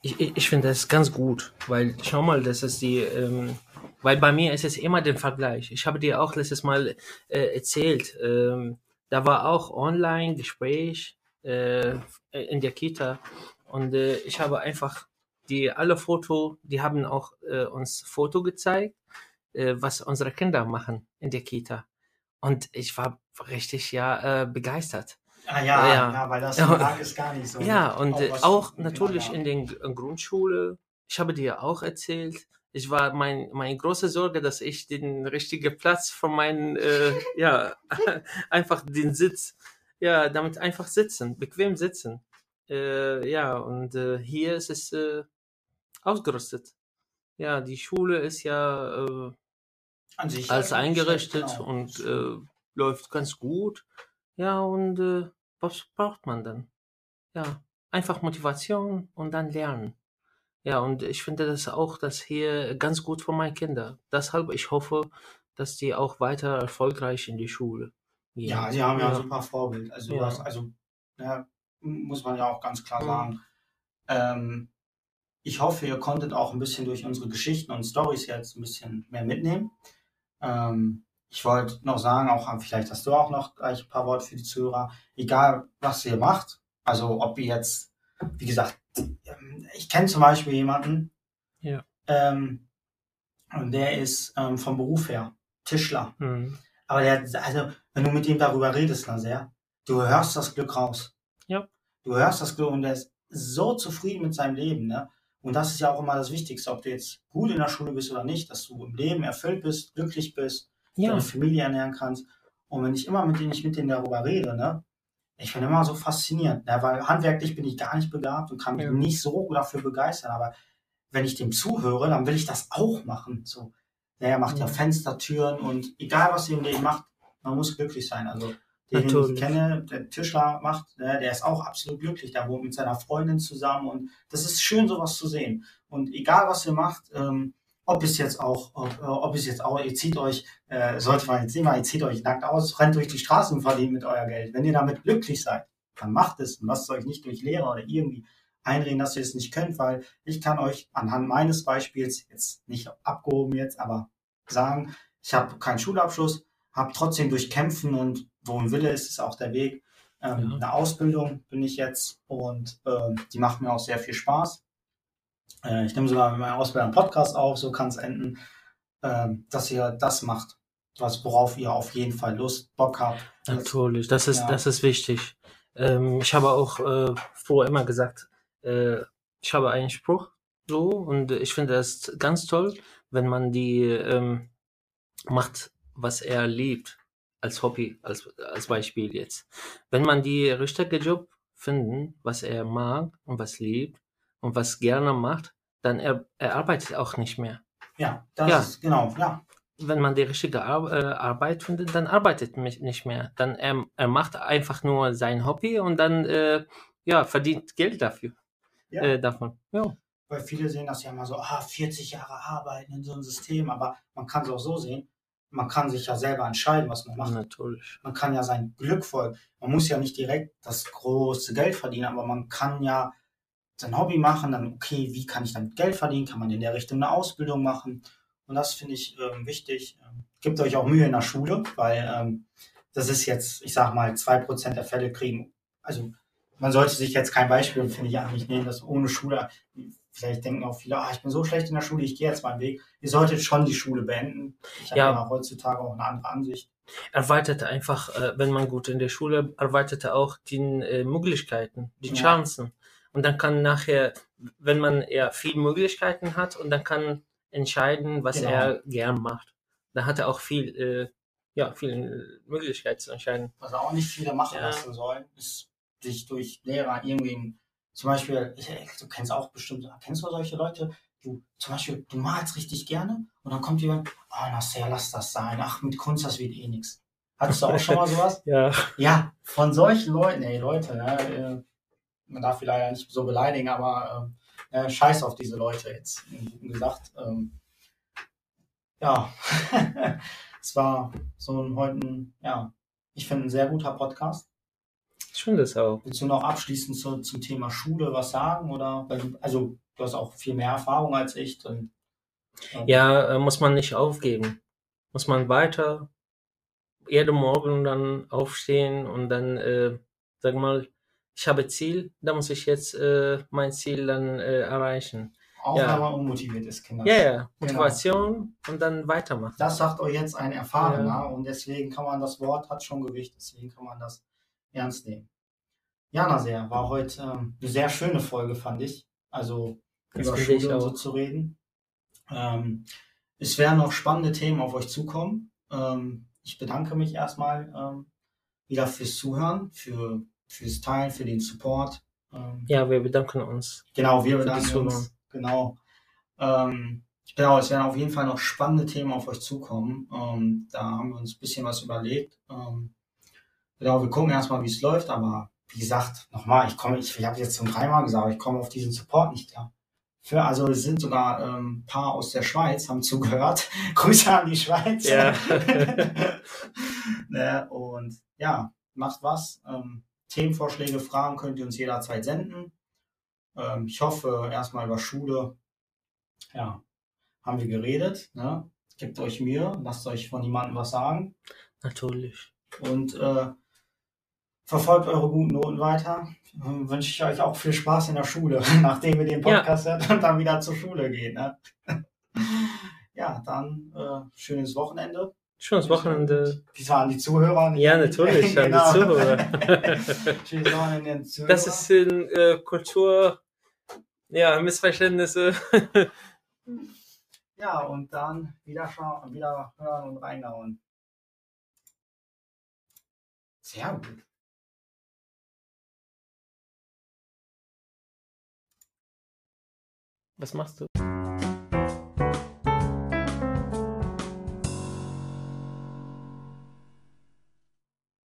ich, ich, finde das ganz gut, weil schau mal, das ist die, ähm, weil bei mir ist es immer der Vergleich. Ich habe dir auch letztes Mal äh, erzählt, ähm, da war auch Online-Gespräch äh, in der Kita und äh, ich habe einfach die alle Foto, die haben auch äh, uns Foto gezeigt, äh, was unsere Kinder machen in der Kita. Und ich war richtig ja äh, begeistert. Ah ja, ja, ja, weil das Ja. ist gar nicht so. Ja, und Auch äh, auch die natürlich in in Grundschule. Ich habe dir auch erzählt. Ich war mein meine große Sorge, dass ich den richtigen Platz von meinen äh, ja einfach den Sitz ja damit einfach sitzen, bequem sitzen. Äh, ja und äh, hier ist es äh, ausgerüstet. Ja, die Schule ist ja äh, schlecht, eingerichtet genau. und äh, läuft ganz gut. Ja, und äh, was braucht man dann? Ja, einfach Motivation und dann lernen. Ja, und ich finde das auch, das hier ganz gut für meine Kinder. Deshalb, ich hoffe, dass die auch weiter erfolgreich in die Schule gehen. Ja, sie haben ja, ein ja, super Vorbild. Also, Ja. du hast, also ja, muss man ja auch ganz klar Mhm. sagen. Ähm, ich hoffe, ihr konntet auch ein bisschen durch unsere Geschichten und Stories jetzt ein bisschen mehr mitnehmen. Ähm, ich wollte noch sagen, auch vielleicht hast du auch noch gleich ein paar Worte für die Zuhörer. Egal, was ihr macht, also ob ihr jetzt, wie gesagt, ähm, ich kenne zum Beispiel jemanden, Ja. ähm, und der ist ähm, vom Beruf her Tischler. Mhm. Aber der, also, wenn du mit ihm darüber redest, Naser, du hörst das Glück raus. Ja. Du hörst das Glück und der ist so zufrieden mit seinem Leben, ne? Und das ist ja auch immer das Wichtigste, ob du jetzt gut in der Schule bist oder nicht, dass du im Leben erfüllt bist, glücklich bist, Ja, deine Familie ernähren kannst. Und wenn ich immer mit denen, ich mit denen darüber rede, ne? Ich bin immer so fasziniert, ne? weil handwerklich bin ich gar nicht begabt und kann mich Ja. nicht so dafür begeistern, aber wenn ich dem zuhöre, dann will ich das auch machen. So, der macht ja Ja. Fenster, Türen und egal was ihr im Leben macht, man muss glücklich sein. Also den, den ich Natürlich. kenne, der Tischler macht, ne, der ist auch absolut glücklich. Der wohnt mit seiner Freundin zusammen und das ist schön, sowas zu sehen. Und egal was ihr macht, ähm, ob es jetzt auch, ob, äh, ob es jetzt auch, ihr zieht euch, äh, sollte man jetzt nicht mal, ihr zieht euch nackt aus, rennt durch die Straßen und verdient mit euer Geld. Wenn ihr damit glücklich seid, dann macht es und lasst euch nicht durch Lehrer oder irgendwie einreden, dass ihr es nicht könnt, weil ich kann euch anhand meines Beispiels jetzt nicht abgehoben jetzt, aber sagen, ich habe keinen Schulabschluss, habe trotzdem durch Kämpfen und wo ein Wille ist, ist auch der Weg. Ähm, Ja. Eine Ausbildung bin ich jetzt und ähm, die macht mir auch sehr viel Spaß. Äh, ich nehme sogar mit meiner Ausbildung einen Podcast auf, so kann es enden, ähm, dass ihr das macht, was worauf ihr auf jeden Fall Lust, Bock habt. Natürlich, das ist, Ja. das ist wichtig. Ähm, ich habe auch äh, früher immer gesagt, äh, ich habe einen Spruch so und ich finde das ganz toll, wenn man die ähm, macht, was er liebt, als Hobby, als, als Beispiel jetzt. Wenn man die richtige Job finden, was er mag und was liebt und was gerne macht, dann er, er arbeitet auch nicht mehr. ja, das Ja. ist genau, ja. wenn man die richtige Ar äh, Arbeit findet, dann arbeitet mich nicht mehr. Dann er, er macht einfach nur sein Hobby und dann äh, ja verdient Geld dafür Ja. äh, davon. Ja. Weil viele sehen das ja immer so, ah, 40 Jahre arbeiten in so einem System, aber man kann es auch so sehen, man kann sich ja selber entscheiden, was man macht. Natürlich. Man kann ja sein Glück folgen. Man muss ja nicht direkt das große Geld verdienen, aber man kann ja sein Hobby machen, dann, okay, wie kann ich damit Geld verdienen? Kann man in der Richtung eine Ausbildung machen? Und das finde ich ähm, wichtig. Ähm, Gebt euch auch Mühe in der Schule, weil ähm, das ist jetzt, ich sag mal, zwei Prozent der Fälle kriegen. Also man sollte sich jetzt kein Beispiel, finde ich, eigentlich nehmen, dass ohne Schule, vielleicht denken auch viele, ah, ich bin so schlecht in der Schule, ich gehe jetzt meinen Weg. Ihr solltet schon die Schule beenden. Ich habe Ja. ja heutzutage auch eine andere Ansicht. Erweiterte einfach, äh, wenn man gut in der Schule erweiterte auch die äh, Möglichkeiten, die Ja. Chancen. Und dann kann nachher, wenn man eher viel Möglichkeiten hat und dann kann entscheiden, was Genau. er gern macht. Da hat er auch viel, äh, ja, viel Möglichkeit zu entscheiden. was auch nicht viele machen Ja. lassen sollen, ist sich durch Lehrer irgendwie, zum Beispiel, du kennst auch bestimmt, kennst du solche Leute, du, zum Beispiel, du malst richtig gerne und dann kommt jemand, oh, Nasser, lass das sein, ach, mit Kunst, das wird eh nix. Hattest du auch schon mal sowas? Ja. Ja, von solchen Leuten, ey, Leute, ne, äh, man darf die leider nicht so beleidigen, aber ähm, äh, scheiß auf diese Leute jetzt, gesagt. Ähm, ja, es war so ein heute, ja, ich finde ein sehr guter Podcast. Ich finde es auch. Willst du noch abschließend zu, zum Thema Schule was sagen? Oder also du hast auch viel mehr Erfahrung als ich. Und, ähm, ja, äh, muss man nicht aufgeben. Muss man weiter jeden Morgen dann aufstehen und dann, äh, sag mal, ich habe Ziel, da muss ich jetzt äh, mein Ziel dann äh, erreichen. Auch ja. wenn man unmotiviert ist, Kinder. Ja, ja, Motivation genau. und dann weitermachen. Das sagt euch jetzt ein Erfahrener ja. und deswegen kann man das Wort, hat schon Gewicht, deswegen kann man das ernst nehmen. Ja, Nasir, war heute ähm, eine sehr schöne Folge, fand ich. Also das über Schule und so zu reden. Ähm, es werden noch spannende Themen auf euch zukommen. Ähm, ich bedanke mich erstmal ähm, wieder fürs Zuhören, für, fürs Teilen, für den Support. Ähm, ja, wir bedanken uns. Genau, wir bedanken uns. Genau. Ähm, genau, es werden auf jeden Fall noch spannende Themen auf euch zukommen. Ähm, da haben wir uns ein bisschen was überlegt. Ähm, genau, wir gucken erstmal, wie es läuft, aber wie gesagt, nochmal, ich komme, ich, ich habe jetzt zum dreimal gesagt, ich komme auf diesen Support nicht klar. Für, also es sind sogar ähm, ein paar aus der Schweiz, haben zugehört. Grüße an die Schweiz. Ja. ne, und ja, macht was. Ähm, Themenvorschläge, Fragen könnt ihr uns jederzeit senden. Ähm, ich hoffe, erstmal über Schule, ja, haben wir geredet. Ne? Gebt euch mir, lasst euch von niemandem was sagen. Natürlich. Und äh, verfolgt eure guten Noten weiter. Ähm, wünsche ich euch auch viel Spaß in der Schule, nachdem ihr den Podcast ja. hört und dann wieder zur Schule geht. Ne? ja, dann äh, schönes Wochenende. Schönes Wochenende. Wie waren die Zuhörer? Ja, natürlich, genau. an die Wochenende Zuhörer. Das ist in äh, Kultur, ja, Missverständnisse. ja, und dann wieder schauen, wieder hören und reinhauen. Sehr gut. Was machst du?